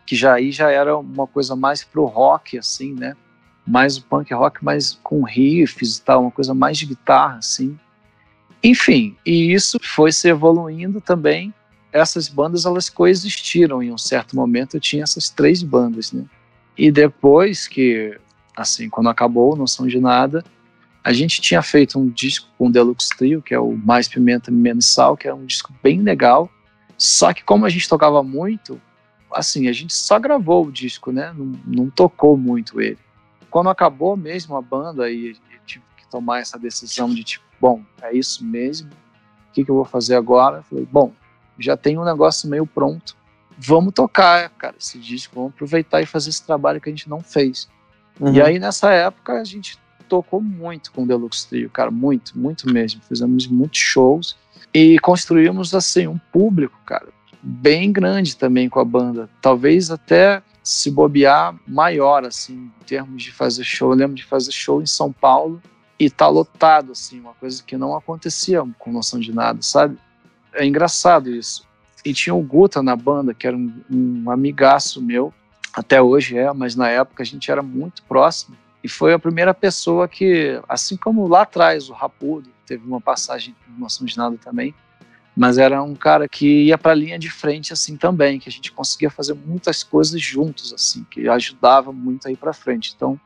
que já aí já era uma coisa mais pro rock, assim, né? mais o punk rock, mais com riffs e tal, uma coisa mais de guitarra, assim. Enfim, e isso foi se evoluindo também. Essas bandas elas coexistiram em um certo momento. Eu tinha essas três bandas, né? E depois que, assim, quando acabou Não São de Nada, a gente tinha feito um disco com o Deluxe Trio, que é o Mais Pimenta Menos Sal, que é um disco bem legal. Só que como a gente tocava muito, assim, a gente só gravou o disco, né? Não, não tocou muito ele. Quando acabou mesmo a banda e, e tive que tomar essa decisão de tipo, bom, é isso mesmo, o que, que eu vou fazer agora? Eu falei, bom, já tem um negócio meio pronto, vamos tocar, cara, esse disco, vamos aproveitar e fazer esse trabalho que a gente não fez. Uhum. E aí nessa época a gente tocou muito com o Deluxe Trio, cara, muito, muito mesmo. Fizemos muitos shows e construímos assim um público, cara, bem grande também com a banda. Talvez até se bobear maior assim, em termos de fazer show. Eu lembro de fazer show em São Paulo e tá lotado assim, uma coisa que não acontecia com noção de nada, sabe? É engraçado isso. E tinha o Guta na banda, que era um, um amigaço meu, até hoje é, mas na época a gente era muito próximo. E foi a primeira pessoa que, assim como lá atrás o Rapudo teve uma passagem com noção de nada também, mas era um cara que ia para a linha de frente assim também, que a gente conseguia fazer muitas coisas juntos assim, que ajudava muito a ir para frente. Então,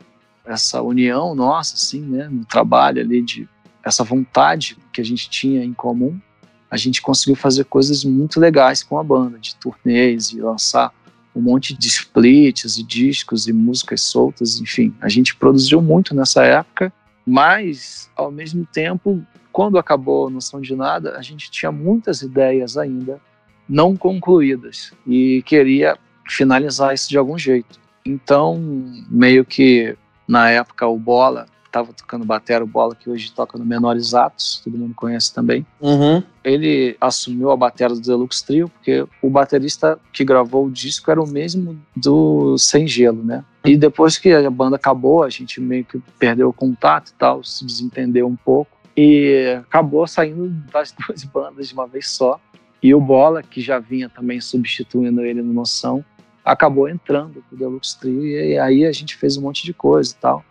essa união nossa assim, né, no trabalho ali de essa vontade que a gente tinha em comum, a gente conseguiu fazer coisas muito legais com a banda, de turnês e lançar um monte de splits e discos e músicas soltas, enfim. A gente produziu muito nessa época, mas ao mesmo tempo, quando acabou a Noção de Nada, a gente tinha muitas ideias ainda não concluídas e queria finalizar isso de algum jeito. Então, meio que na época o Bola estava tocando batera, o Bola, que hoje toca no Menores Atos, todo mundo conhece também. Uhum. Ele assumiu a batera do Deluxe Trio, porque o baterista que gravou o disco era o mesmo do Sem Gelo, né? E depois que a banda acabou, a gente meio que perdeu o contato e tal, se desentendeu um pouco. E acabou saindo das (laughs) duas bandas de uma vez só. E o Bola, que já vinha também substituindo ele no Noção, acabou entrando pro Deluxe Trio. E aí a gente fez um monte de coisa e tal.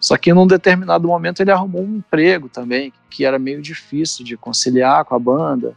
Só que num determinado momento ele arrumou um emprego também, que era meio difícil de conciliar com a banda.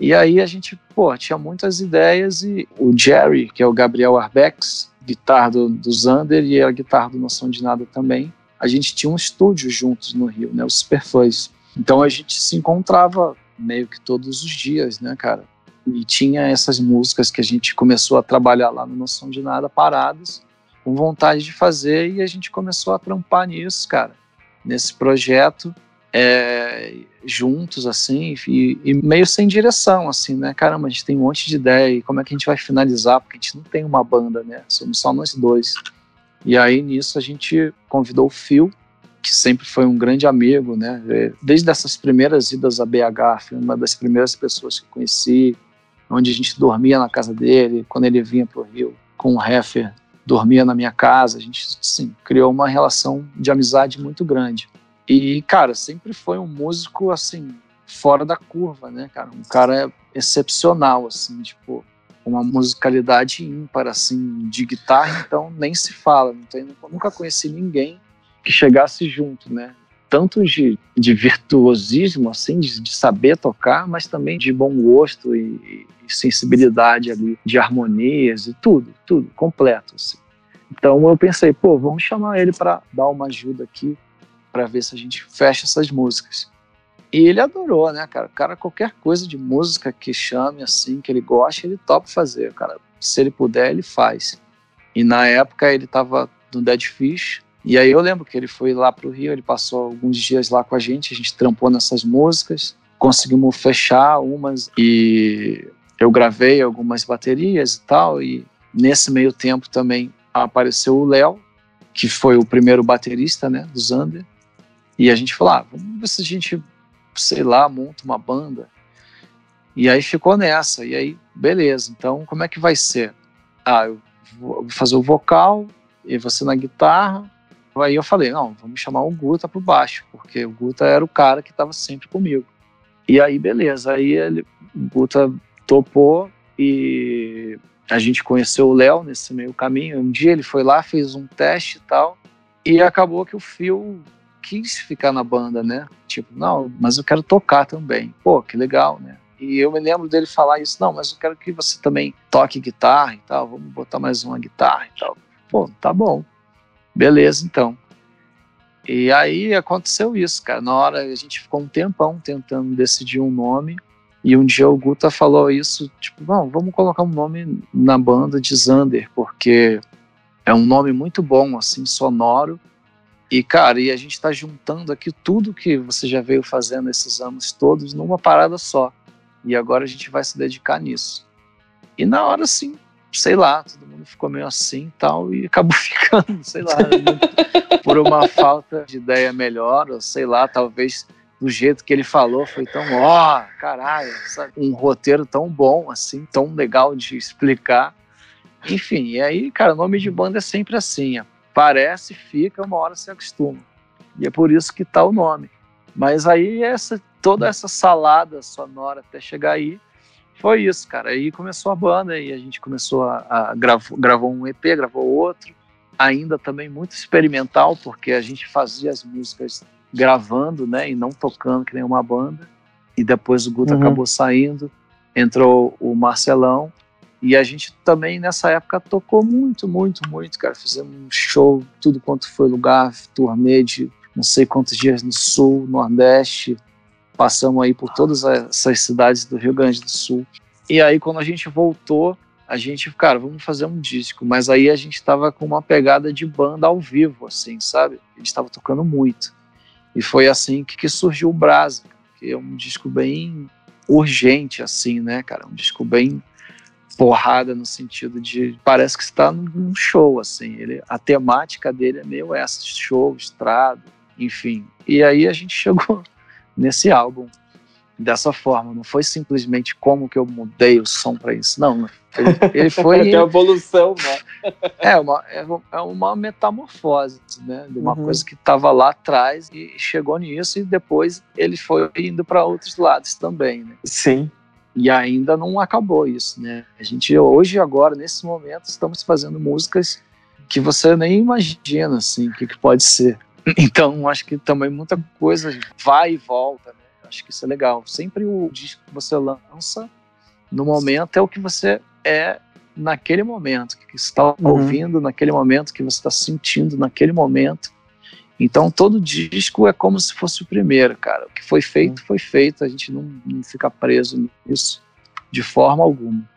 E aí a gente, pô, tinha muitas ideias e o Jerry, que é o Gabriel Arbex, guitarra do, do Zander e a guitarra do Noção de Nada também, a gente tinha um estúdio juntos no Rio, né, o Superfuzz. Então a gente se encontrava meio que todos os dias, né, cara? E tinha essas músicas que a gente começou a trabalhar lá no Noção de Nada paradas com vontade de fazer e a gente começou a trampar nisso, cara, nesse projeto, é, juntos, assim, e, e, meio sem direção, assim, né? Caramba, a gente tem um monte de ideia e como é que a gente vai finalizar? Porque a gente não tem uma banda, né? Somos só nós dois. E aí nisso a gente convidou o Phil, que sempre foi um grande amigo, né? É, desde essas primeiras idas a BH, foi uma das primeiras pessoas que conheci, onde a gente dormia na casa dele, quando ele vinha para o Rio com o Heffer dormia na minha casa, a gente sim, criou uma relação de amizade muito grande. E, cara, sempre foi um músico, assim, fora da curva, né, cara? Um cara excepcional, assim, tipo, uma musicalidade ímpar, assim, de guitarra, então nem se fala. Então, nunca conheci ninguém que chegasse junto, né? Tanto de, de virtuosismo, assim, de, de saber tocar, mas também de bom gosto e, sensibilidade ali de harmonias e tudo, tudo completo. Assim. Então eu pensei, pô, vamos chamar ele para dar uma ajuda aqui para ver se a gente fecha essas músicas. E ele adorou, né, cara? Cara, qualquer coisa de música que chame assim, que ele goste, ele topa fazer, cara. Se ele puder, ele faz. E na época ele tava no Dead Fish, e aí eu lembro que ele foi lá pro Rio, ele passou alguns dias lá com a gente, a gente trampou nessas músicas, conseguimos fechar umas e eu gravei algumas baterias e tal, e nesse meio tempo também apareceu o Léo, que foi o primeiro baterista, né, do Zander, e a gente falou, ah, vamos ver se a gente, sei lá, monta uma banda. E aí ficou nessa, e aí, beleza, então como é que vai ser? Ah, eu vou fazer o vocal, e você na guitarra, aí eu falei, não, vamos chamar o Guta pro baixo, porque o Guta era o cara que estava sempre comigo. E aí, beleza, aí ele, o Guta topou e a gente conheceu o Léo nesse meio caminho. Um dia ele foi lá, fez um teste e tal, e acabou que o Phil quis ficar na banda, né? Tipo, não, mas eu quero tocar também. Pô, que legal, né? E eu me lembro dele falar isso, não, mas eu quero que você também toque guitarra e tal, vamos botar mais uma guitarra e tal. Pô, tá bom. Beleza, então. E aí aconteceu isso, cara. Na hora a gente ficou um tempão tentando decidir um nome E um dia o Guta falou isso, tipo, Bom, vamos colocar um nome na banda de Zander, porque é um nome muito bom, assim, sonoro. E, cara, e a gente está juntando aqui tudo que você já veio fazendo esses anos todos numa parada só. E agora a gente vai se dedicar nisso. E na hora, assim, sei lá, todo mundo ficou meio assim e tal, e acabou (laughs) ficando, sei lá, por uma falta de ideia melhor, ou sei lá, talvez do jeito que ele falou, foi tão, ó, oh, caralho, sabe? um roteiro tão bom, assim, tão legal de explicar. Enfim, e aí, cara, nome de banda é sempre assim, parece, fica, uma hora se acostuma. E é por isso que tá o nome. Mas aí essa toda essa salada sonora até chegar aí, foi isso, cara. Aí começou a banda e a gente começou a, a gravou, gravou um EP, gravou outro, ainda também muito experimental, porque a gente fazia as músicas gravando, né, e não tocando que nem uma banda. E depois o Guto uhum. acabou saindo, entrou o Marcelão, e a gente também nessa época tocou muito, muito, muito, cara. Fizemos um show, tudo quanto foi lugar, turnê de não sei quantos dias no Sul, Nordeste. Passamos aí por todas essas cidades do Rio Grande do Sul. E aí quando a gente voltou, a gente, cara, vamos fazer um disco. Mas aí a gente tava com uma pegada de banda ao vivo, assim, sabe? A gente tava tocando muito. E foi assim que, que surgiu o Brasa, que é um disco bem urgente, assim, né, cara? Um disco bem porrada no sentido de parece que está num show, assim. Ele, a temática dele é meio essa, show, estrada, enfim. E aí a gente (laughs) chegou nesse álbum dessa forma. Não foi simplesmente como que eu mudei o som para isso. Não, ele, ele (laughs) foi. é evolução, né? é, uma, é, é uma metamorfose, né? De uma uhum. coisa que estava lá atrás e chegou nisso, e depois ele foi indo para outros lados também, né? Sim. E ainda não acabou isso, né? A gente hoje, agora, nesse momento, estamos fazendo músicas que você nem imagina, assim, o que, que pode ser. Então, acho que também muita coisa vai e volta, né? Acho que isso é legal. Sempre o disco que você lança no momento é o que você é naquele momento, que você está uhum. ouvindo naquele momento, que você está sentindo naquele momento. Então todo disco é como se fosse o primeiro, cara. O que foi feito, uhum. foi feito. A gente não, não fica preso nisso de forma alguma.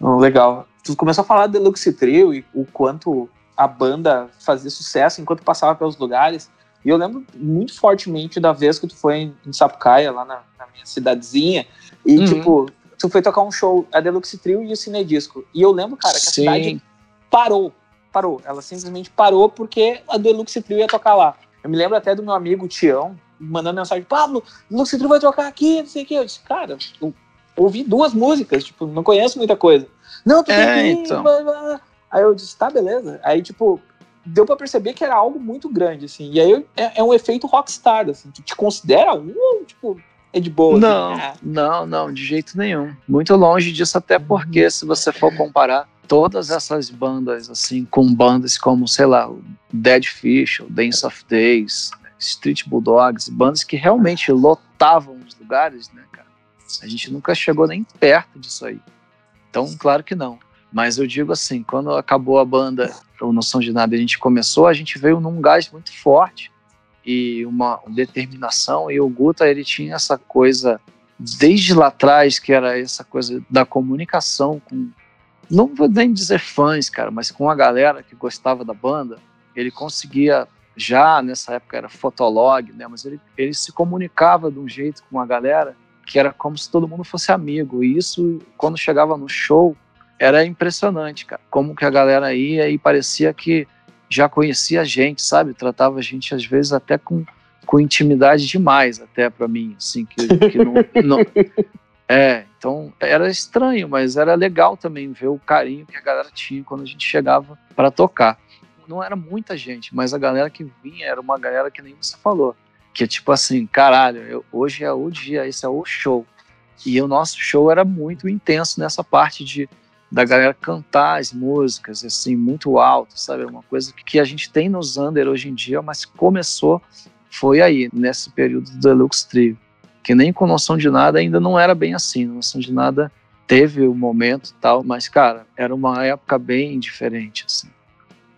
Oh, legal. Tu começou a falar do Deluxe Trio e o quanto a banda fazia sucesso enquanto passava pelos lugares. E eu lembro muito fortemente da vez que tu foi em Sapucaia, lá na, na minha cidadezinha, e, uhum. tipo, tu foi tocar um show, a Deluxe Trio e o Cinedisco. E eu lembro, cara, que a Sim. cidade parou, parou. Ela simplesmente parou porque a Deluxe Trio ia tocar lá. Eu me lembro até do meu amigo Tião, mandando mensagem, Pablo, Deluxe Trio vai tocar aqui, não sei o que. Eu disse, cara, eu ouvi duas músicas, tipo, não conheço muita coisa. Não, tu é, tem que ir, então. blá, blá. Aí eu disse, tá, beleza. Aí, tipo, deu para perceber que era algo muito grande, assim. E aí é, é um efeito rockstar, assim. Tu te considera um ou, tipo, é de boa? Não, assim? não, não, de jeito nenhum. Muito longe disso, até porque se você for comparar todas essas bandas, assim, com bandas como, sei lá, Dead Fish, Dance of Days, Street Bulldogs, bandas que realmente lotavam os lugares, né, cara? A gente nunca chegou nem perto disso aí. Então, claro que não. Mas eu digo assim, quando acabou a banda, o Noção de Nada, a gente começou, a gente veio num gás muito forte e uma determinação. E o Guta, ele tinha essa coisa, desde lá atrás, que era essa coisa da comunicação com, não vou nem dizer fãs, cara, mas com a galera que gostava da banda. Ele conseguia, já nessa época era fotolog, né, mas ele, ele se comunicava de um jeito com a galera que era como se todo mundo fosse amigo. E isso, quando chegava no show, era impressionante, cara. Como que a galera ia e parecia que já conhecia a gente, sabe? Tratava a gente às vezes até com, com intimidade demais, até para mim, assim, que, que não, não, (laughs) É, então era estranho, mas era legal também ver o carinho que a galera tinha quando a gente chegava para tocar. Não era muita gente, mas a galera que vinha era uma galera que nem você falou, que é tipo assim, caralho, eu, hoje é o dia, esse é o show. E o nosso show era muito intenso nessa parte de da galera cantar as músicas assim muito alto, sabe? Uma coisa que a gente tem no Zander hoje em dia, mas começou foi aí nesse período do Deluxe Trio, que nem com noção de nada ainda não era bem assim. Noção de nada teve o um momento tal, mas cara, era uma época bem diferente assim.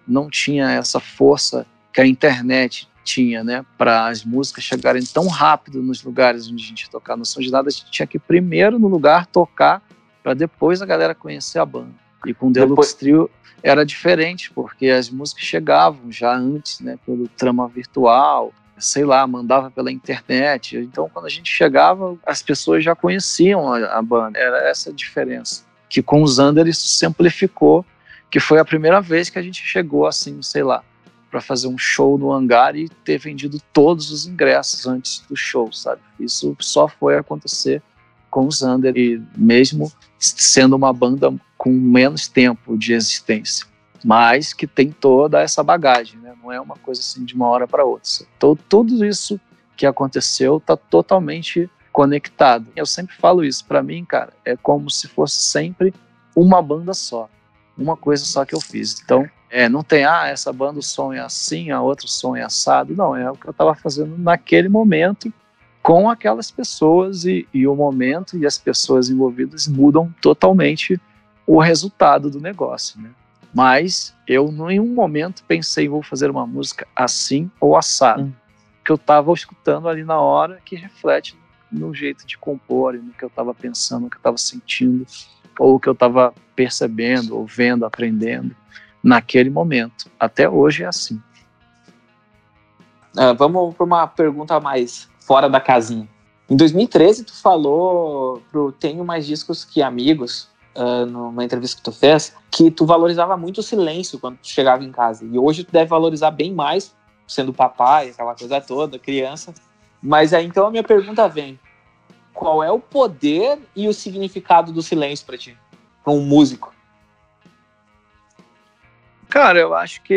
Não tinha essa força que a internet tinha, né, para as músicas chegarem tão rápido nos lugares onde a gente tocar no Som de Nada, a gente tinha que primeiro no lugar tocar para depois a galera conhecer a banda. E com o Deluxe depois... Trio era diferente, porque as músicas chegavam já antes, né, pelo trama virtual, sei lá, mandava pela internet. Então, quando a gente chegava, as pessoas já conheciam a, a banda. Era essa a diferença. Que com o Zander isso se amplificou, que foi a primeira vez que a gente chegou assim, sei lá, para fazer um show no hangar e ter vendido todos os ingressos antes do show, sabe? Isso só foi acontecer com o Zander e mesmo sendo uma banda com menos tempo de existência, mas que tem toda essa bagagem, né? Não é uma coisa assim de uma hora para outra. Então, tudo isso que aconteceu está totalmente conectado. Eu sempre falo isso para mim, cara, é como se fosse sempre uma banda só, uma coisa só que eu fiz. Então, é, não tem, ah, essa banda o som é assim, a outra o som é assado. Não, é o que eu estava fazendo naquele momento com aquelas pessoas e, e, o momento e as pessoas envolvidas mudam totalmente o resultado do negócio, né? Mas eu em nenhum momento pensei vou fazer uma música assim ou assado, hum. que eu estava escutando ali na hora que reflete no jeito de compor, no que eu estava pensando, no que eu estava sentindo, ou o que eu estava percebendo, ou vendo, aprendendo naquele momento. Até hoje é assim. Uh, vamos para uma pergunta mais fora da casinha. Em 2013, tu falou pro Tenho Mais Discos Que Amigos, uh, numa entrevista que tu fez, que tu valorizava muito o silêncio quando tu chegava em casa. E hoje tu deve valorizar bem mais, sendo papai, aquela coisa toda, criança. Mas aí então a minha pergunta vem: qual é o poder e o significado do silêncio para ti, para um músico? Cara, eu acho que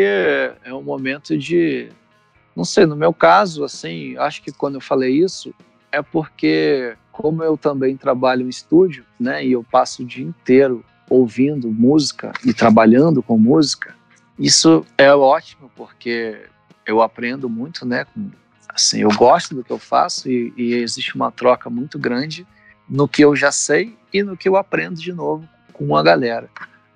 é um momento de. Não sei, no meu caso, assim, acho que quando eu falei isso, é porque, como eu também trabalho em estúdio, né, e eu passo o dia inteiro ouvindo música e trabalhando com música, isso é ótimo, porque eu aprendo muito, né, com, assim, eu gosto do que eu faço e, e existe uma troca muito grande no que eu já sei e no que eu aprendo de novo com a galera.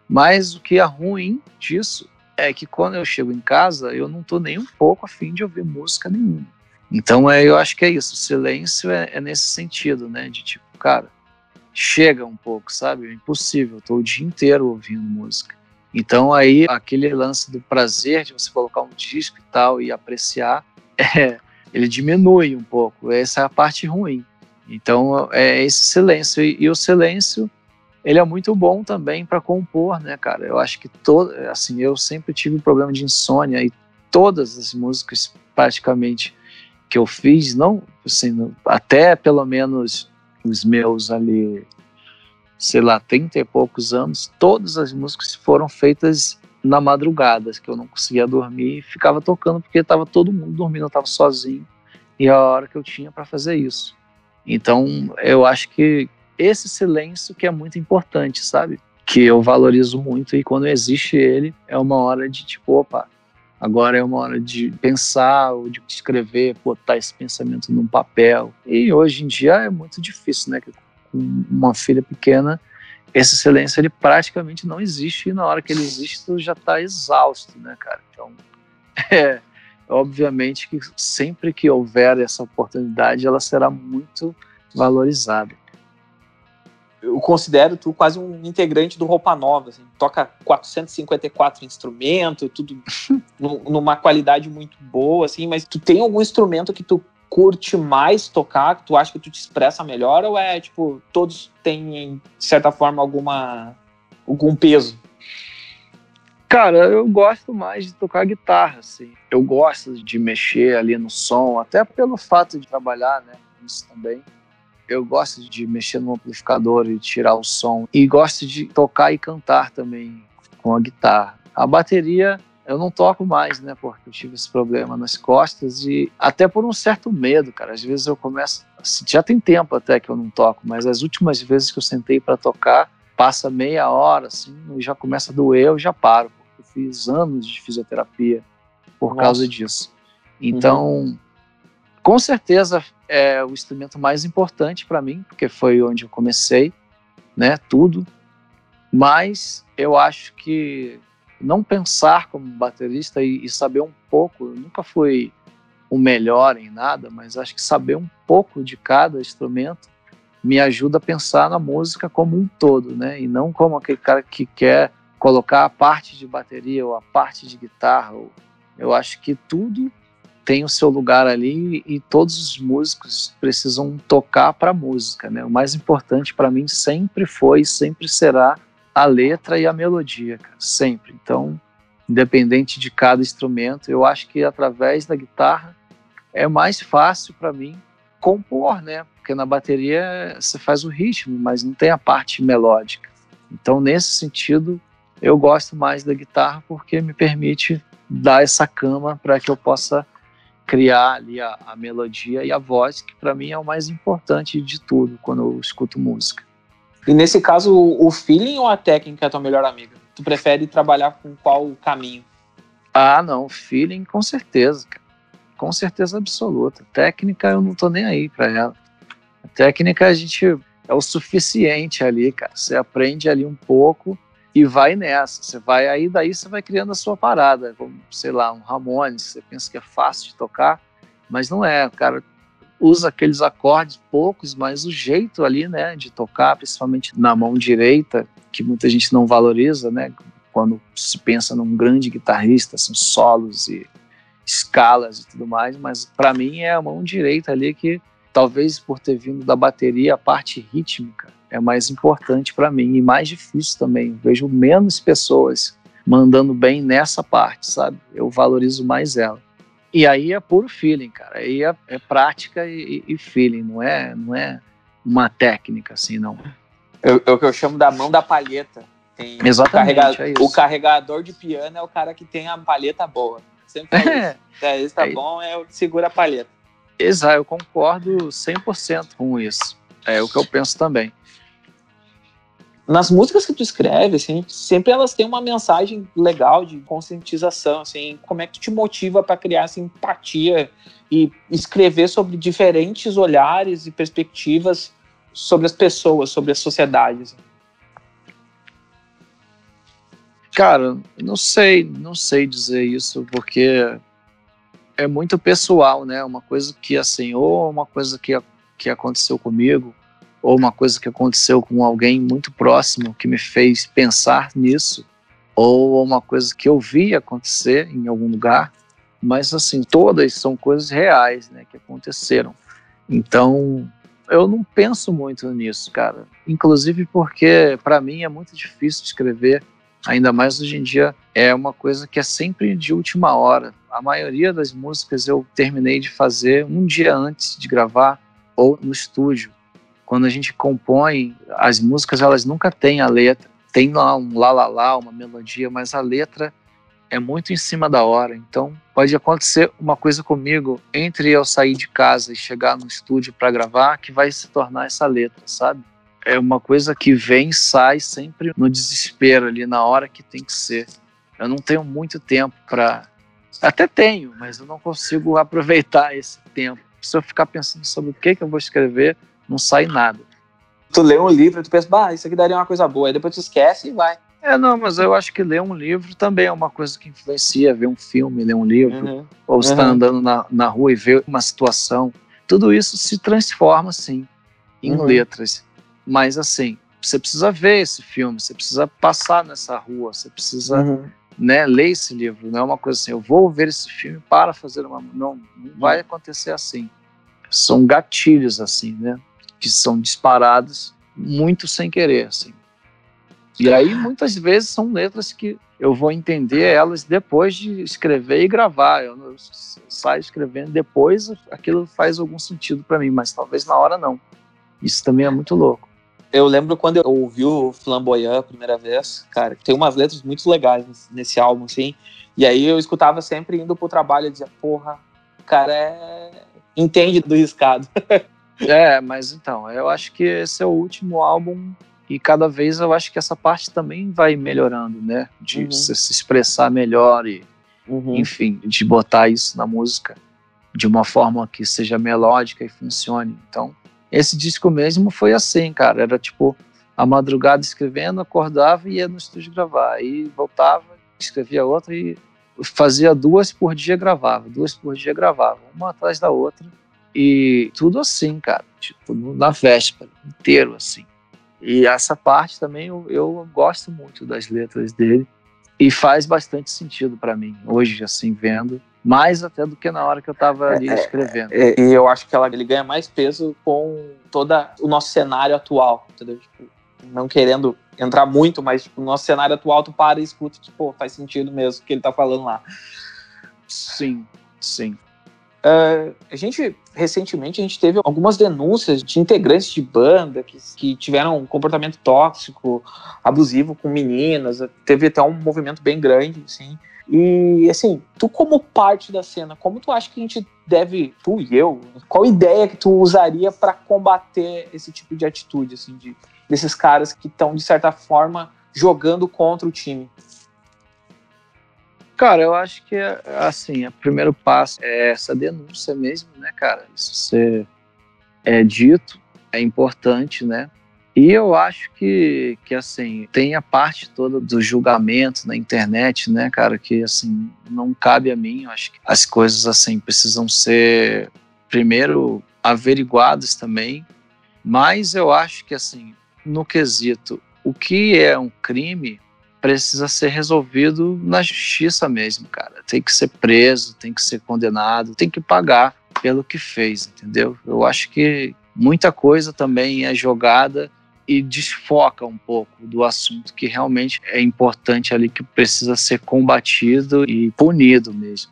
Mas o que é ruim disso é que quando eu chego em casa, eu não estou nem um pouco afim de ouvir música nenhuma. Então é, eu acho que é isso. O silêncio é, é, nesse sentido, né? De tipo, cara, chega um pouco, sabe? É impossível. Estou o dia inteiro ouvindo música. Então aí aquele lance do prazer de você colocar um disco e tal e apreciar, (laughs) é, ele diminui um pouco. Essa é a parte ruim. Então é esse silêncio e, e o silêncio ele é muito bom também para compor, né, cara? Eu acho que todo, assim, eu sempre tive problema de insônia e todas as músicas praticamente que eu fiz, não, assim, até pelo menos os meus ali, sei lá, 30 e poucos anos, todas as músicas foram feitas na madrugada, que eu não conseguia dormir ficava tocando porque estava todo mundo dormindo, eu estava sozinho e a hora que eu tinha para fazer isso. Então, eu acho que esse silêncio que é muito importante, sabe? Que eu valorizo muito e quando existe ele, é uma hora de tipo, opa, agora é uma hora de pensar ou de escrever, botar esse pensamento num papel. E hoje em dia é muito difícil, né? Com uma filha pequena, esse silêncio ele praticamente não existe e na hora que ele existe tu já está exausto, né, cara? Então, (laughs) é, obviamente que sempre que houver essa oportunidade, ela será muito valorizada eu considero tu quase um integrante do Roupa Nova, assim, toca 454 instrumentos, tudo (laughs) numa qualidade muito boa, assim, mas tu tem algum instrumento que tu curte mais tocar, que tu acha que tu te expressa melhor, ou é, tipo, todos têm, de certa forma, alguma algum peso? Cara, eu gosto mais de tocar guitarra, assim. Eu gosto de mexer ali no som, até pelo fato de trabalhar, né, isso também eu gosto de mexer no amplificador e tirar o som. E gosto de tocar e cantar também com a guitarra. A bateria eu não toco mais, né? Porque eu tive esse problema nas costas e até por um certo medo, cara. Às vezes eu começo. Assim, já tem tempo até que eu não toco, mas as últimas vezes que eu sentei para tocar, passa meia hora, assim, e já começa a doer, eu já paro. Porque eu fiz anos de fisioterapia por Nossa. causa disso. Então. Uhum com certeza é o instrumento mais importante para mim, porque foi onde eu comecei, né, tudo. Mas eu acho que não pensar como baterista e, e saber um pouco, eu nunca fui o melhor em nada, mas acho que saber um pouco de cada instrumento me ajuda a pensar na música como um todo, né? E não como aquele cara que quer colocar a parte de bateria ou a parte de guitarra. Eu acho que tudo tem o seu lugar ali e todos os músicos precisam tocar para a música, né? O mais importante para mim sempre foi e sempre será a letra e a melodia, cara, sempre. Então, independente de cada instrumento, eu acho que através da guitarra é mais fácil para mim compor, né? Porque na bateria você faz o ritmo, mas não tem a parte melódica. Então, nesse sentido, eu gosto mais da guitarra porque me permite dar essa cama para que eu possa criar ali a, a, melodia e a voz, que para mim é o mais importante de tudo quando eu escuto música. E nesse caso, o feeling ou a técnica é a tua melhor amiga? Tu prefere trabalhar com qual caminho? Ah, não, feeling com certeza, cara. com certeza absoluta. Técnica eu não tô nem aí para ela. A técnica a gente é o suficiente ali, cara. Você aprende ali um pouco e vai nessa. Você vai aí, daí você vai criando a sua parada, como, sei lá, um Ramones, você pensa que é fácil de tocar, mas não é. O cara usa aqueles acordes poucos, mas o jeito ali, né, de tocar, principalmente na mão direita, que muita gente não valoriza, né, quando se pensa num grande guitarrista, são solos e escalas e tudo mais, mas para mim é a mão direita ali que talvez por ter vindo da bateria a parte rítmica é mais importante para mim e mais difícil também. Vejo menos pessoas mandando bem nessa parte, sabe? Eu valorizo mais ela. E aí é puro feeling, cara. Aí é, é prática e, e, feeling, não é, não é uma técnica assim, não. É, o que eu chamo da mão da palheta. Tem Exatamente. O, carrega é o, carregador de piano é o cara que tem a palheta boa. Sempre é, isso. É, tá é, bom, é o que segura a palheta. Exato, eu concordo 100% com isso. É o que eu penso também nas músicas que tu escreve, assim, sempre elas têm uma mensagem legal de conscientização, assim, como é que te motiva para criar essa empatia e escrever sobre diferentes olhares e perspectivas sobre as pessoas, sobre a sociedade. Assim. Cara, não sei, não sei dizer isso porque é muito pessoal, né? Uma coisa que assim, ou uma coisa que, que aconteceu comigo, ou uma coisa que aconteceu com alguém muito próximo que me fez pensar nisso, ou uma coisa que eu vi acontecer em algum lugar, mas assim, todas são coisas reais, né, que aconteceram. Então, eu não penso muito nisso, cara. Inclusive porque para mim é muito difícil escrever, ainda mais hoje em dia, é uma coisa que é sempre de última hora. A maioria das músicas eu terminei de fazer um dia antes de gravar ou no estúdio quando a gente compõe as músicas, elas nunca têm a letra. Tem lá um lá lá lá, uma melodia, mas a letra é muito em cima da hora. Então, pode acontecer uma coisa comigo entre eu sair de casa e chegar no estúdio para gravar que vai se tornar essa letra, sabe? É uma coisa que vem e sai sempre no desespero ali na hora que tem que ser. Eu não tenho muito tempo para até tenho, mas eu não consigo aproveitar esse tempo. Se eu ficar pensando sobre o que que eu vou escrever, não sai nada. Tu lê um livro e tu pensa, bah, isso aqui daria uma coisa boa, aí depois tu esquece e vai. É, não, mas eu acho que ler um livro também é uma coisa que influencia, ver um filme, ler um livro, uhum. ou você tá uhum. andando na, na rua e ver uma situação. Tudo isso se transforma, sim, em uhum. letras. Mas, assim, você precisa ver esse filme, você precisa passar nessa rua, você precisa uhum. né, ler esse livro. Não é uma coisa assim, eu vou ver esse filme para fazer uma. Não, não vai uhum. acontecer assim. São gatilhos, assim, né? Que são disparadas muito sem querer, assim. E aí muitas vezes são letras que eu vou entender elas depois de escrever e gravar. Eu, eu saio escrevendo depois, aquilo faz algum sentido para mim, mas talvez na hora não. Isso também é muito louco. Eu lembro quando eu ouvi o Flamboyant a primeira vez, cara, tem umas letras muito legais nesse álbum, assim. E aí eu escutava sempre indo pro trabalho e dizia, porra, o cara é... entende do riscado. (laughs) É, mas então, eu acho que esse é o último álbum e cada vez eu acho que essa parte também vai melhorando, né? De uhum. se expressar melhor e, uhum. enfim, de botar isso na música de uma forma que seja melódica e funcione. Então, esse disco mesmo foi assim, cara. Era tipo a madrugada escrevendo, acordava e ia no estúdio gravar. Aí voltava, escrevia outra e fazia duas por dia gravava, duas por dia gravava, uma atrás da outra. E tudo assim, cara, tipo, na véspera, inteiro assim. E essa parte também eu, eu gosto muito das letras dele e faz bastante sentido para mim hoje, assim, vendo. Mais até do que na hora que eu estava ali é, é, escrevendo. É, e eu acho que ela, ele ganha mais peso com todo o nosso cenário atual, entendeu? Tipo, não querendo entrar muito, mas tipo, no nosso cenário atual, tu para e escuta, tipo, faz sentido mesmo o que ele tá falando lá. Sim, sim. Uh, a gente, recentemente, a gente teve algumas denúncias de integrantes de banda que, que tiveram um comportamento tóxico, abusivo com meninas, teve até um movimento bem grande, assim. E, assim, tu como parte da cena, como tu acha que a gente deve, tu e eu, qual ideia que tu usaria para combater esse tipo de atitude, assim, de, desses caras que estão, de certa forma, jogando contra o time? Cara, eu acho que, assim, o primeiro passo é essa denúncia mesmo, né, cara? Isso ser é dito, é importante, né? E eu acho que, que, assim, tem a parte toda do julgamento na internet, né, cara, que, assim, não cabe a mim. Eu acho que as coisas, assim, precisam ser, primeiro, averiguadas também. Mas eu acho que, assim, no quesito, o que é um crime precisa ser resolvido na justiça mesmo, cara. Tem que ser preso, tem que ser condenado, tem que pagar pelo que fez, entendeu? Eu acho que muita coisa também é jogada e desfoca um pouco do assunto que realmente é importante ali, que precisa ser combatido e punido mesmo.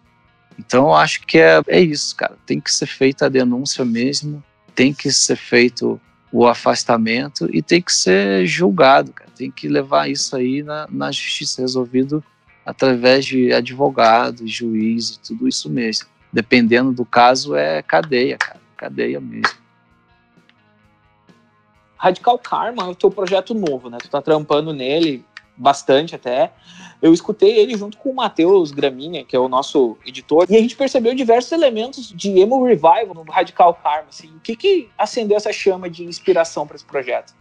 Então eu acho que é, é isso, cara. Tem que ser feita a denúncia mesmo, tem que ser feito o afastamento e tem que ser julgado, cara. Tem que levar isso aí na, na justiça, resolvido através de advogado, juiz e tudo isso mesmo. Dependendo do caso, é cadeia, cara. Cadeia mesmo. Radical Karma é o teu projeto novo, né? Tu tá trampando nele bastante até. Eu escutei ele junto com o Matheus Graminha, que é o nosso editor, e a gente percebeu diversos elementos de emo revival no Radical Karma. Assim. O que, que acendeu essa chama de inspiração para esse projeto?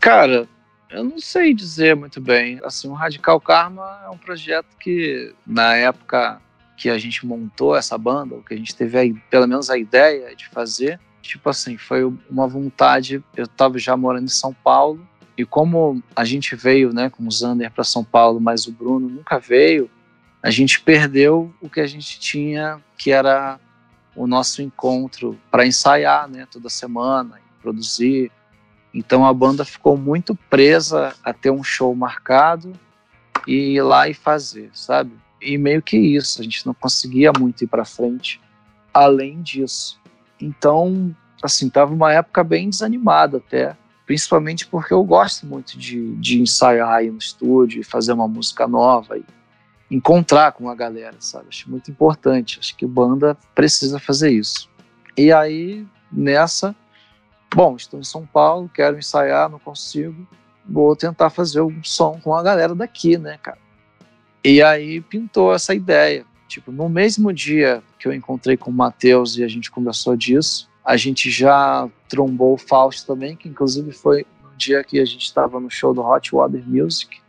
Cara, eu não sei dizer muito bem. Assim, o Radical Karma é um projeto que, na época que a gente montou essa banda, que a gente teve aí, pelo menos a ideia de fazer, tipo assim, foi uma vontade. Eu estava já morando em São Paulo e como a gente veio, né, com o Zander para São Paulo, mas o Bruno nunca veio, a gente perdeu o que a gente tinha, que era o nosso encontro para ensaiar, né, toda semana, produzir. Então a banda ficou muito presa a ter um show marcado e ir lá e fazer, sabe? E meio que isso, a gente não conseguia muito ir para frente além disso. Então, assim, tava uma época bem desanimada até principalmente porque eu gosto muito de, de ensaiar aí no estúdio, fazer uma música nova e encontrar com a galera, sabe? Acho muito importante, acho que banda precisa fazer isso. E aí, nessa, bom, estou em São Paulo, quero ensaiar, não consigo, vou tentar fazer um som com a galera daqui, né, cara? E aí pintou essa ideia. Tipo, no mesmo dia que eu encontrei com o Matheus e a gente conversou disso, a gente já trombou o Fausto também, que inclusive foi no dia que a gente estava no show do Hot Water Music.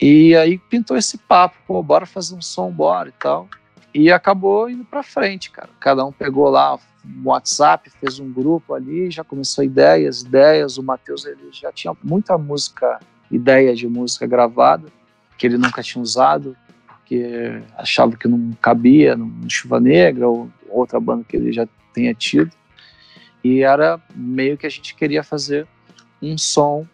E aí pintou esse papo, pô, bora fazer um som, bora e tal. E acabou indo pra frente, cara. Cada um pegou lá um WhatsApp, fez um grupo ali, já começou ideias, ideias. O Matheus ele já tinha muita música, ideia de música gravada, que ele nunca tinha usado, porque achava que não cabia no Chuva Negra ou outra banda que ele já tenha tido. E era meio que a gente queria fazer um som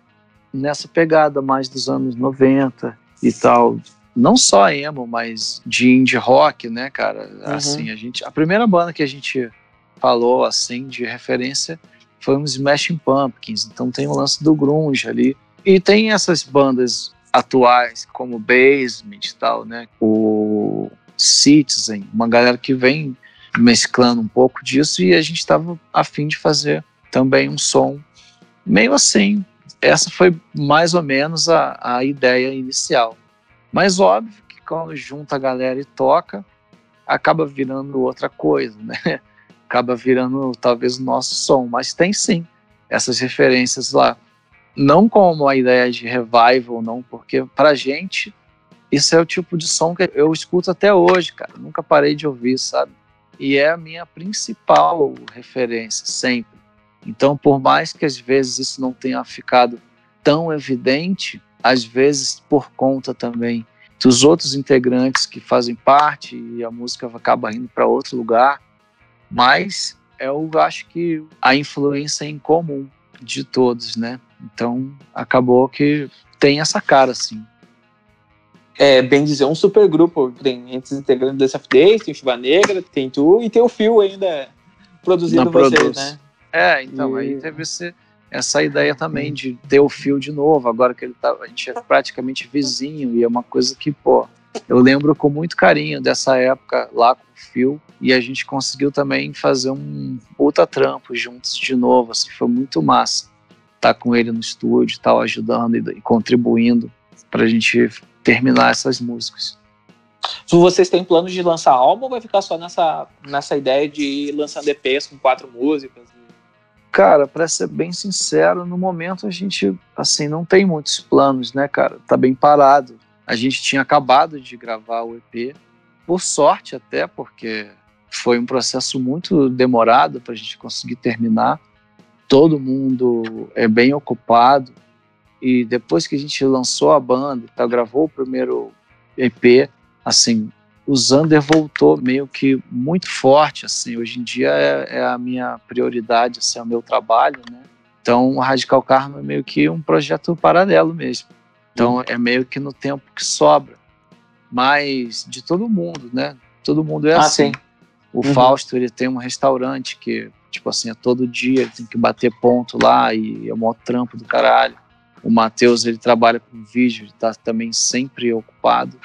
nessa pegada mais dos anos 90 e tal. Não só emo, mas de indie rock, né, cara? Uhum. Assim, a gente, a primeira banda que a gente falou assim de referência foi um Smashing Pumpkins. Então tem o lance do grunge ali e tem essas bandas atuais como Basement e tal, né? O Citizen, uma galera que vem mesclando um pouco disso e a gente estava afim de fazer também um som meio assim. Essa foi mais ou menos a, a ideia inicial. Mas óbvio que quando junta a galera e toca, acaba virando outra coisa, né? (laughs) Acaba virando talvez o nosso som, mas tem sim essas referências lá. Não como a ideia de revival, não, porque pra gente esse é o tipo de som que eu escuto até hoje, cara. Nunca parei de ouvir, sabe? E é a minha principal referência, sempre. Então, por mais que às vezes isso não tenha ficado tão evidente, às vezes por conta também dos outros integrantes que fazem parte e a música acaba indo para outro lugar, mas eu acho que a influência é em comum de todos, né? Então acabou que tem essa cara, assim. É, bem dizer, um super grupo. Tem entre os integrantes do SF10, tem o Chuva Negra, tem tu e tem o Fio ainda produzindo vocês, né? É, então, e... aí teve esse, essa ideia também de ter o Fio de novo, agora que ele tá, a gente é praticamente vizinho, e é uma coisa que, pô, eu lembro com muito carinho dessa época lá com o Fio, e a gente conseguiu também fazer um puta trampo juntos de novo, assim, foi muito massa estar tá com ele no estúdio, tal, ajudando e, e contribuindo para a gente terminar essas músicas. Vocês têm planos de lançar álbum ou vai ficar só nessa, nessa ideia de ir lançando EPs com quatro músicas? Cara, para ser bem sincero, no momento a gente assim não tem muitos planos, né, cara? Tá bem parado. A gente tinha acabado de gravar o EP, por sorte até, porque foi um processo muito demorado para a gente conseguir terminar. Todo mundo é bem ocupado e depois que a gente lançou a banda, tá, gravou o primeiro EP, assim, o Zander voltou meio que muito forte, assim, hoje em dia é, é a minha prioridade, assim, é o meu trabalho, né? Então, o Radical Karma é meio que um projeto paralelo mesmo. Então, é meio que no tempo que sobra. Mas de todo mundo, né? Todo mundo é ah, assim. Sim. O uhum. Fausto, ele tem um restaurante que, tipo assim, é todo dia, ele tem que bater ponto lá e é o maior trampo do caralho. O Matheus, ele trabalha com vídeo, ele tá também sempre ocupado.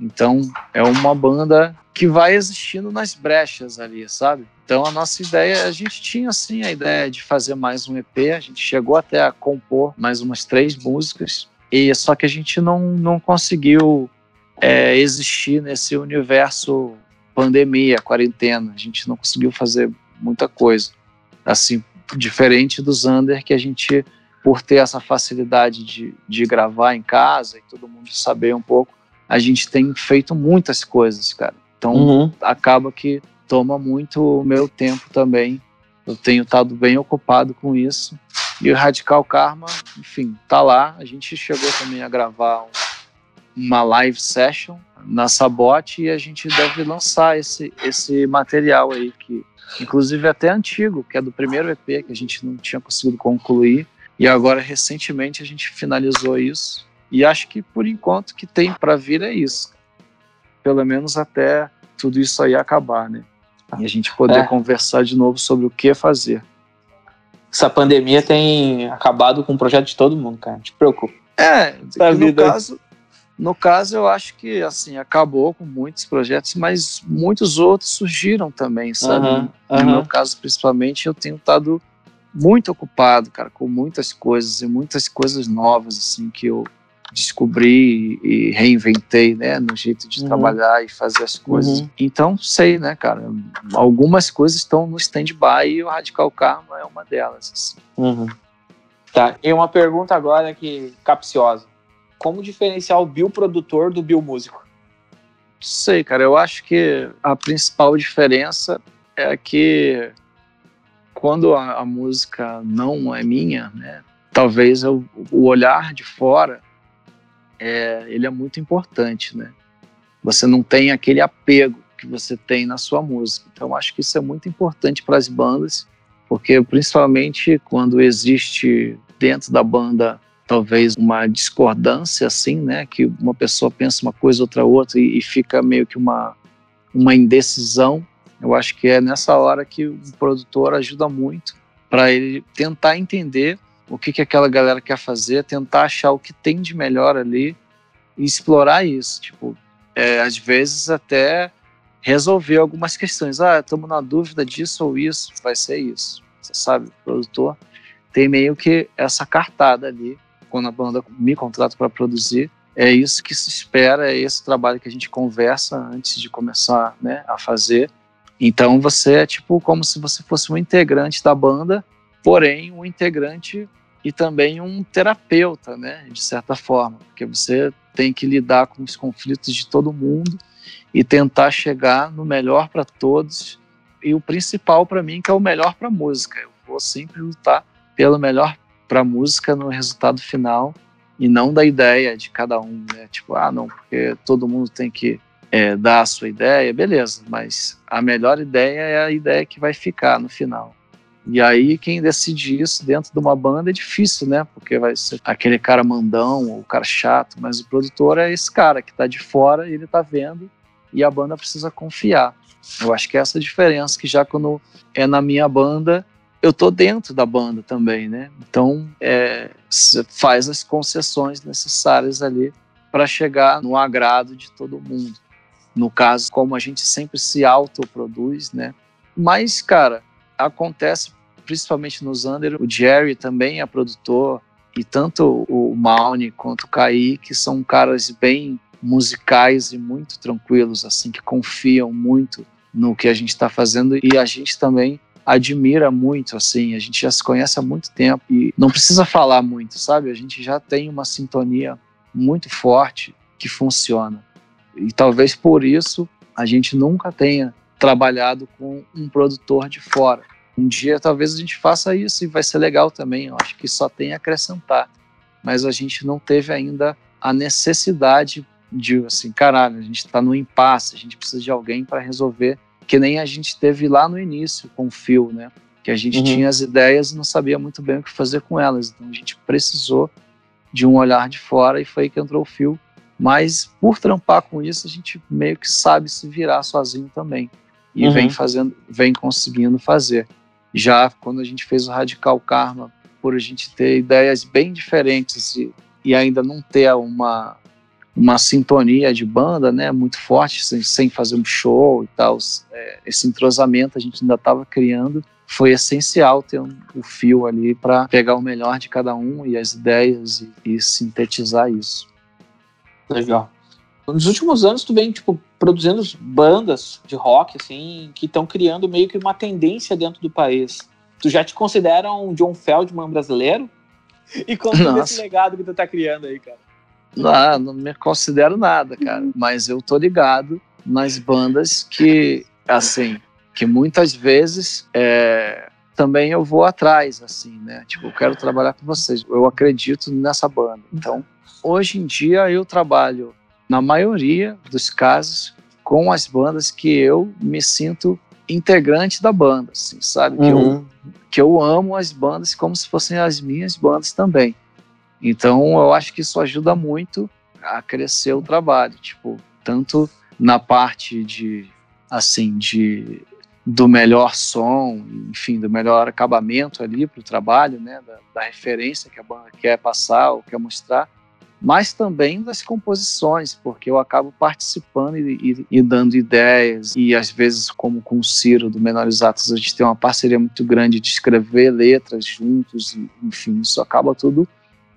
Então, é uma banda que vai existindo nas brechas ali, sabe? Então, a nossa ideia, a gente tinha sim a ideia de fazer mais um EP, a gente chegou até a compor mais umas três músicas, e só que a gente não, não conseguiu é, existir nesse universo pandemia, quarentena. A gente não conseguiu fazer muita coisa. Assim, diferente do Zander, que a gente, por ter essa facilidade de, de gravar em casa e todo mundo saber um pouco, a gente tem feito muitas coisas, cara. Então uhum. acaba que toma muito o meu tempo também. Eu tenho estado bem ocupado com isso. E o Radical Karma, enfim, tá lá. A gente chegou também a gravar uma live session na Sabote e a gente deve lançar esse, esse material aí, que inclusive é até antigo, que é do primeiro EP que a gente não tinha conseguido concluir. E agora, recentemente, a gente finalizou isso. E acho que por enquanto que tem para vir é isso. Pelo menos até tudo isso aí acabar, né? E a gente poder é. conversar de novo sobre o que fazer. Essa pandemia tem acabado com o projeto de todo mundo, cara. Não te preocupa. É, no caso, no caso, eu acho que assim acabou com muitos projetos, mas muitos outros surgiram também, sabe? Uhum, uhum. No meu caso, principalmente, eu tenho estado muito ocupado, cara, com muitas coisas e muitas coisas novas assim que eu descobri e reinventei, né, no jeito de uhum. trabalhar e fazer as coisas. Uhum. Então, sei, né, cara, algumas coisas estão no stand-by e o Radical Karma é uma delas. Assim. Uhum. Tá, e uma pergunta agora que capciosa. Como diferenciar o Bill produtor do Bill músico? Sei, cara, eu acho que a principal diferença é que quando a, a música não é minha, né, talvez eu, o olhar de fora é, ele é muito importante, né? Você não tem aquele apego que você tem na sua música. Então, acho que isso é muito importante para as bandas, porque principalmente quando existe dentro da banda talvez uma discordância assim, né, que uma pessoa pensa uma coisa outra outra e, e fica meio que uma uma indecisão. Eu acho que é nessa hora que o produtor ajuda muito para ele tentar entender o que, que aquela galera quer fazer, tentar achar o que tem de melhor ali e explorar isso. Tipo, é, às vezes até resolver algumas questões. Ah, estamos na dúvida disso ou isso, vai ser isso. Você sabe, o produtor tem meio que essa cartada ali, quando a banda me contrata para produzir. É isso que se espera, é esse trabalho que a gente conversa antes de começar né, a fazer. Então você é tipo como se você fosse um integrante da banda, porém um integrante e também um terapeuta, né, de certa forma, porque você tem que lidar com os conflitos de todo mundo e tentar chegar no melhor para todos e o principal para mim que é o melhor para música. Eu vou sempre lutar pelo melhor para música no resultado final e não da ideia de cada um, né? Tipo, ah, não, porque todo mundo tem que é, dar a sua ideia, beleza, mas a melhor ideia é a ideia que vai ficar no final. E aí quem decide isso dentro de uma banda é difícil, né? Porque vai ser aquele cara mandão ou o cara chato, mas o produtor é esse cara que está de fora ele está vendo e a banda precisa confiar. Eu acho que é essa diferença que já quando é na minha banda, eu tô dentro da banda também, né? Então, é, faz as concessões necessárias ali para chegar no agrado de todo mundo. No caso, como a gente sempre se autoproduz, né? Mas, cara, acontece principalmente nos Under, o Jerry também é produtor, e tanto o Maune quanto o Kaique são caras bem musicais e muito tranquilos, assim, que confiam muito no que a gente está fazendo e a gente também admira muito, assim, a gente já se conhece há muito tempo e não precisa falar muito, sabe? A gente já tem uma sintonia muito forte que funciona. E talvez por isso a gente nunca tenha trabalhado com um produtor de fora um dia talvez a gente faça isso e vai ser legal também. Eu acho que só tem a acrescentar. Mas a gente não teve ainda a necessidade de, assim, caralho, a gente está no impasse, a gente precisa de alguém para resolver, que nem a gente teve lá no início com o Phil, né? Que a gente uhum. tinha as ideias e não sabia muito bem o que fazer com elas. Então a gente precisou de um olhar de fora e foi aí que entrou o Phil. Mas por trampar com isso, a gente meio que sabe se virar sozinho também. E uhum. vem fazendo, vem conseguindo fazer. Já quando a gente fez o Radical Karma, por a gente ter ideias bem diferentes e, e ainda não ter uma, uma sintonia de banda né, muito forte, sem, sem fazer um show e tal, é, esse entrosamento a gente ainda estava criando, foi essencial ter um, o fio ali para pegar o melhor de cada um e as ideias e, e sintetizar isso. Legal. Nos últimos anos, tu vem, tipo, produzindo bandas de rock, assim, que estão criando meio que uma tendência dentro do país. Tu já te considera um John Feldman brasileiro? E como é esse legado que tu tá criando aí, cara? Não, não me considero nada, cara. Mas eu tô ligado nas bandas que, assim, que muitas vezes é, também eu vou atrás, assim, né? Tipo, eu quero trabalhar com vocês. Eu acredito nessa banda. Então, hoje em dia eu trabalho na maioria dos casos, com as bandas que eu me sinto integrante da banda, assim, sabe? Uhum. Que, eu, uhum. que eu amo as bandas como se fossem as minhas bandas também. Então, eu acho que isso ajuda muito a crescer o trabalho, tipo, tanto na parte de, assim, de do melhor som, enfim, do melhor acabamento ali para o trabalho, né, da, da, referência que a banda quer passar ou quer mostrar, mas também das composições, porque eu acabo participando e, e, e, dando ideias, e às vezes, como com o Ciro do Menores Atos, a gente tem uma parceria muito grande de escrever letras juntos, e, enfim, isso acaba tudo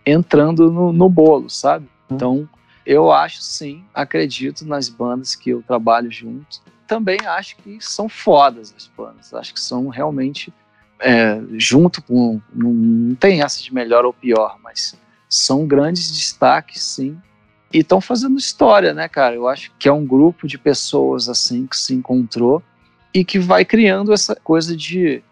entrando no, no bolo, sabe? Uhum. Então, eu acho sim, acredito nas bandas que eu trabalho junto. Também acho que são fodas as bandas, acho que são realmente é, junto com. Não, não tem essa de melhor ou pior, mas são grandes destaques, sim. E estão fazendo história, né, cara? Eu acho que é um grupo de pessoas assim que se encontrou e que vai criando essa coisa de,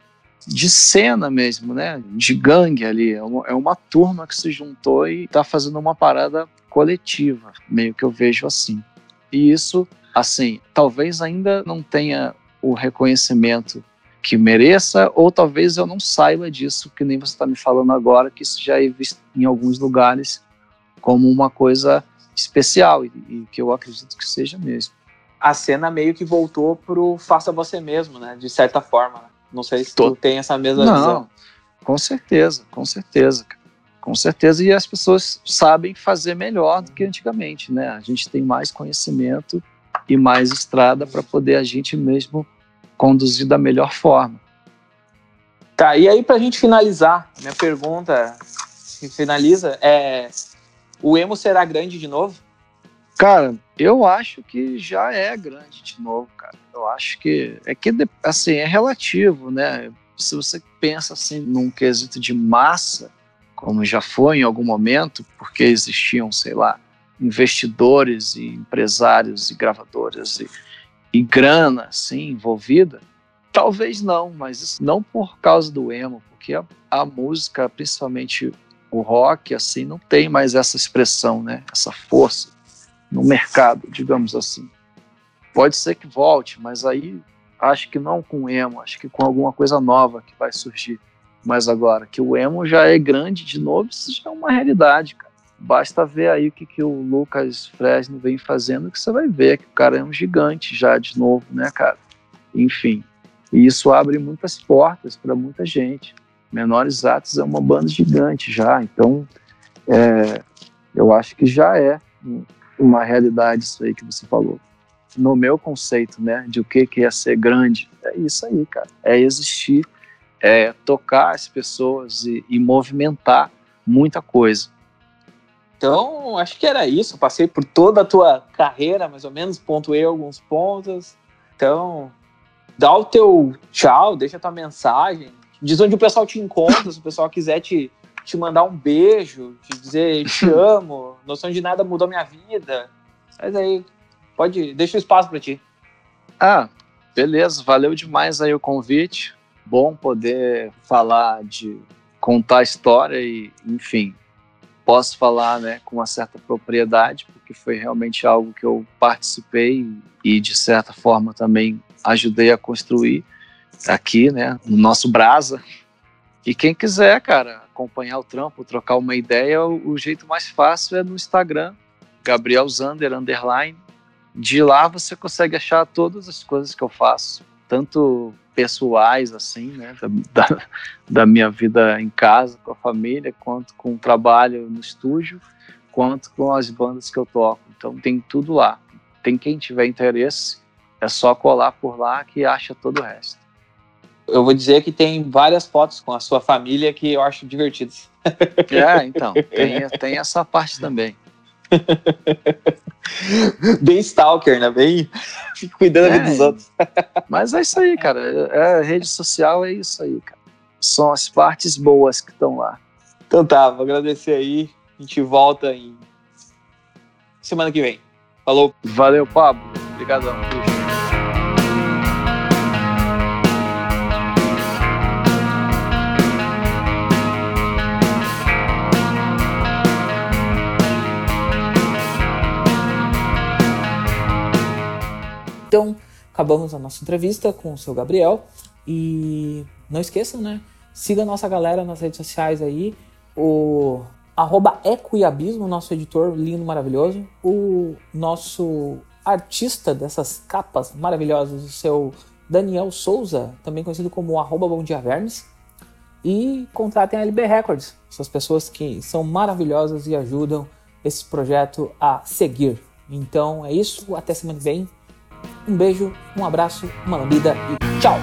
de cena mesmo, né? De gangue ali. É uma, é uma turma que se juntou e está fazendo uma parada coletiva, meio que eu vejo assim. E isso, assim, talvez ainda não tenha o reconhecimento que mereça, ou talvez eu não saiba disso, que nem você está me falando agora, que isso já é visto em alguns lugares como uma coisa especial, e, e que eu acredito que seja mesmo. A cena meio que voltou pro faça você mesmo, né? De certa forma. Né? Não sei se Tô... tu tem essa mesma não, visão. Com certeza, com certeza. Com certeza, e as pessoas sabem fazer melhor do que antigamente, né? A gente tem mais conhecimento e mais estrada para poder a gente mesmo conduzir da melhor forma. Tá, e aí para a gente finalizar, minha pergunta que finaliza é: o emo será grande de novo? Cara, eu acho que já é grande de novo, cara. Eu acho que é que assim é relativo, né? Se você pensa assim num quesito de massa, como já foi em algum momento, porque existiam, sei lá, investidores e empresários e gravadoras e, e grana assim envolvida? Talvez não, mas não por causa do emo, porque a, a música, principalmente o rock, assim, não tem mais essa expressão, né? Essa força no mercado, digamos assim. Pode ser que volte, mas aí acho que não com emo, acho que com alguma coisa nova que vai surgir. Mas agora, que o emo já é grande de novo, isso já é uma realidade, cara. Basta ver aí o que, que o Lucas Fresno vem fazendo, que você vai ver que o cara é um gigante já de novo, né, cara? Enfim, e isso abre muitas portas para muita gente. Menores Atos é uma banda gigante já, então é, eu acho que já é uma realidade isso aí que você falou. No meu conceito, né, de o que que é ser grande, é isso aí, cara. É existir, é tocar as pessoas e, e movimentar muita coisa. Então, acho que era isso. passei por toda a tua carreira, mais ou menos, pontuei alguns pontos. Então, dá o teu tchau, deixa a tua mensagem, diz onde o pessoal te encontra, (laughs) se o pessoal quiser te, te mandar um beijo, te dizer te (laughs) amo, noção de nada mudou minha vida. Mas aí, pode, deixa o espaço para ti. Ah, beleza, valeu demais aí o convite. Bom poder falar de contar a história e, enfim, posso falar, né, com uma certa propriedade, porque foi realmente algo que eu participei e de certa forma também ajudei a construir aqui, né, no nosso Brasa. E quem quiser, cara, acompanhar o trampo, trocar uma ideia, o, o jeito mais fácil é no Instagram, Gabriel Zander, underline. De lá você consegue achar todas as coisas que eu faço, tanto pessoais, assim, né, da, da minha vida em casa, com a família, quanto com o trabalho no estúdio, quanto com as bandas que eu toco. Então tem tudo lá. Tem quem tiver interesse, é só colar por lá que acha todo o resto. Eu vou dizer que tem várias fotos com a sua família que eu acho divertidas. É, então, tem, tem essa parte também. (laughs) Bem stalker, né? Bem cuidando é, da vida dos outros. Mas é isso aí, cara. É, rede social é isso aí, cara. São as partes boas que estão lá. Então tá, vou agradecer aí. A gente volta em semana que vem. Falou. Valeu, Pablo. Obrigadão. Então, acabamos a nossa entrevista com o seu Gabriel. E não esqueçam, né? Siga a nossa galera nas redes sociais aí. O arroba Ecoiabismo, nosso editor lindo, maravilhoso. O nosso artista dessas capas maravilhosas, o seu Daniel Souza, também conhecido como arroba Bom Dia Vermes. E contratem a LB Records, essas pessoas que são maravilhosas e ajudam esse projeto a seguir. Então é isso, até semana que vem. Um beijo, um abraço, uma lambida e tchau!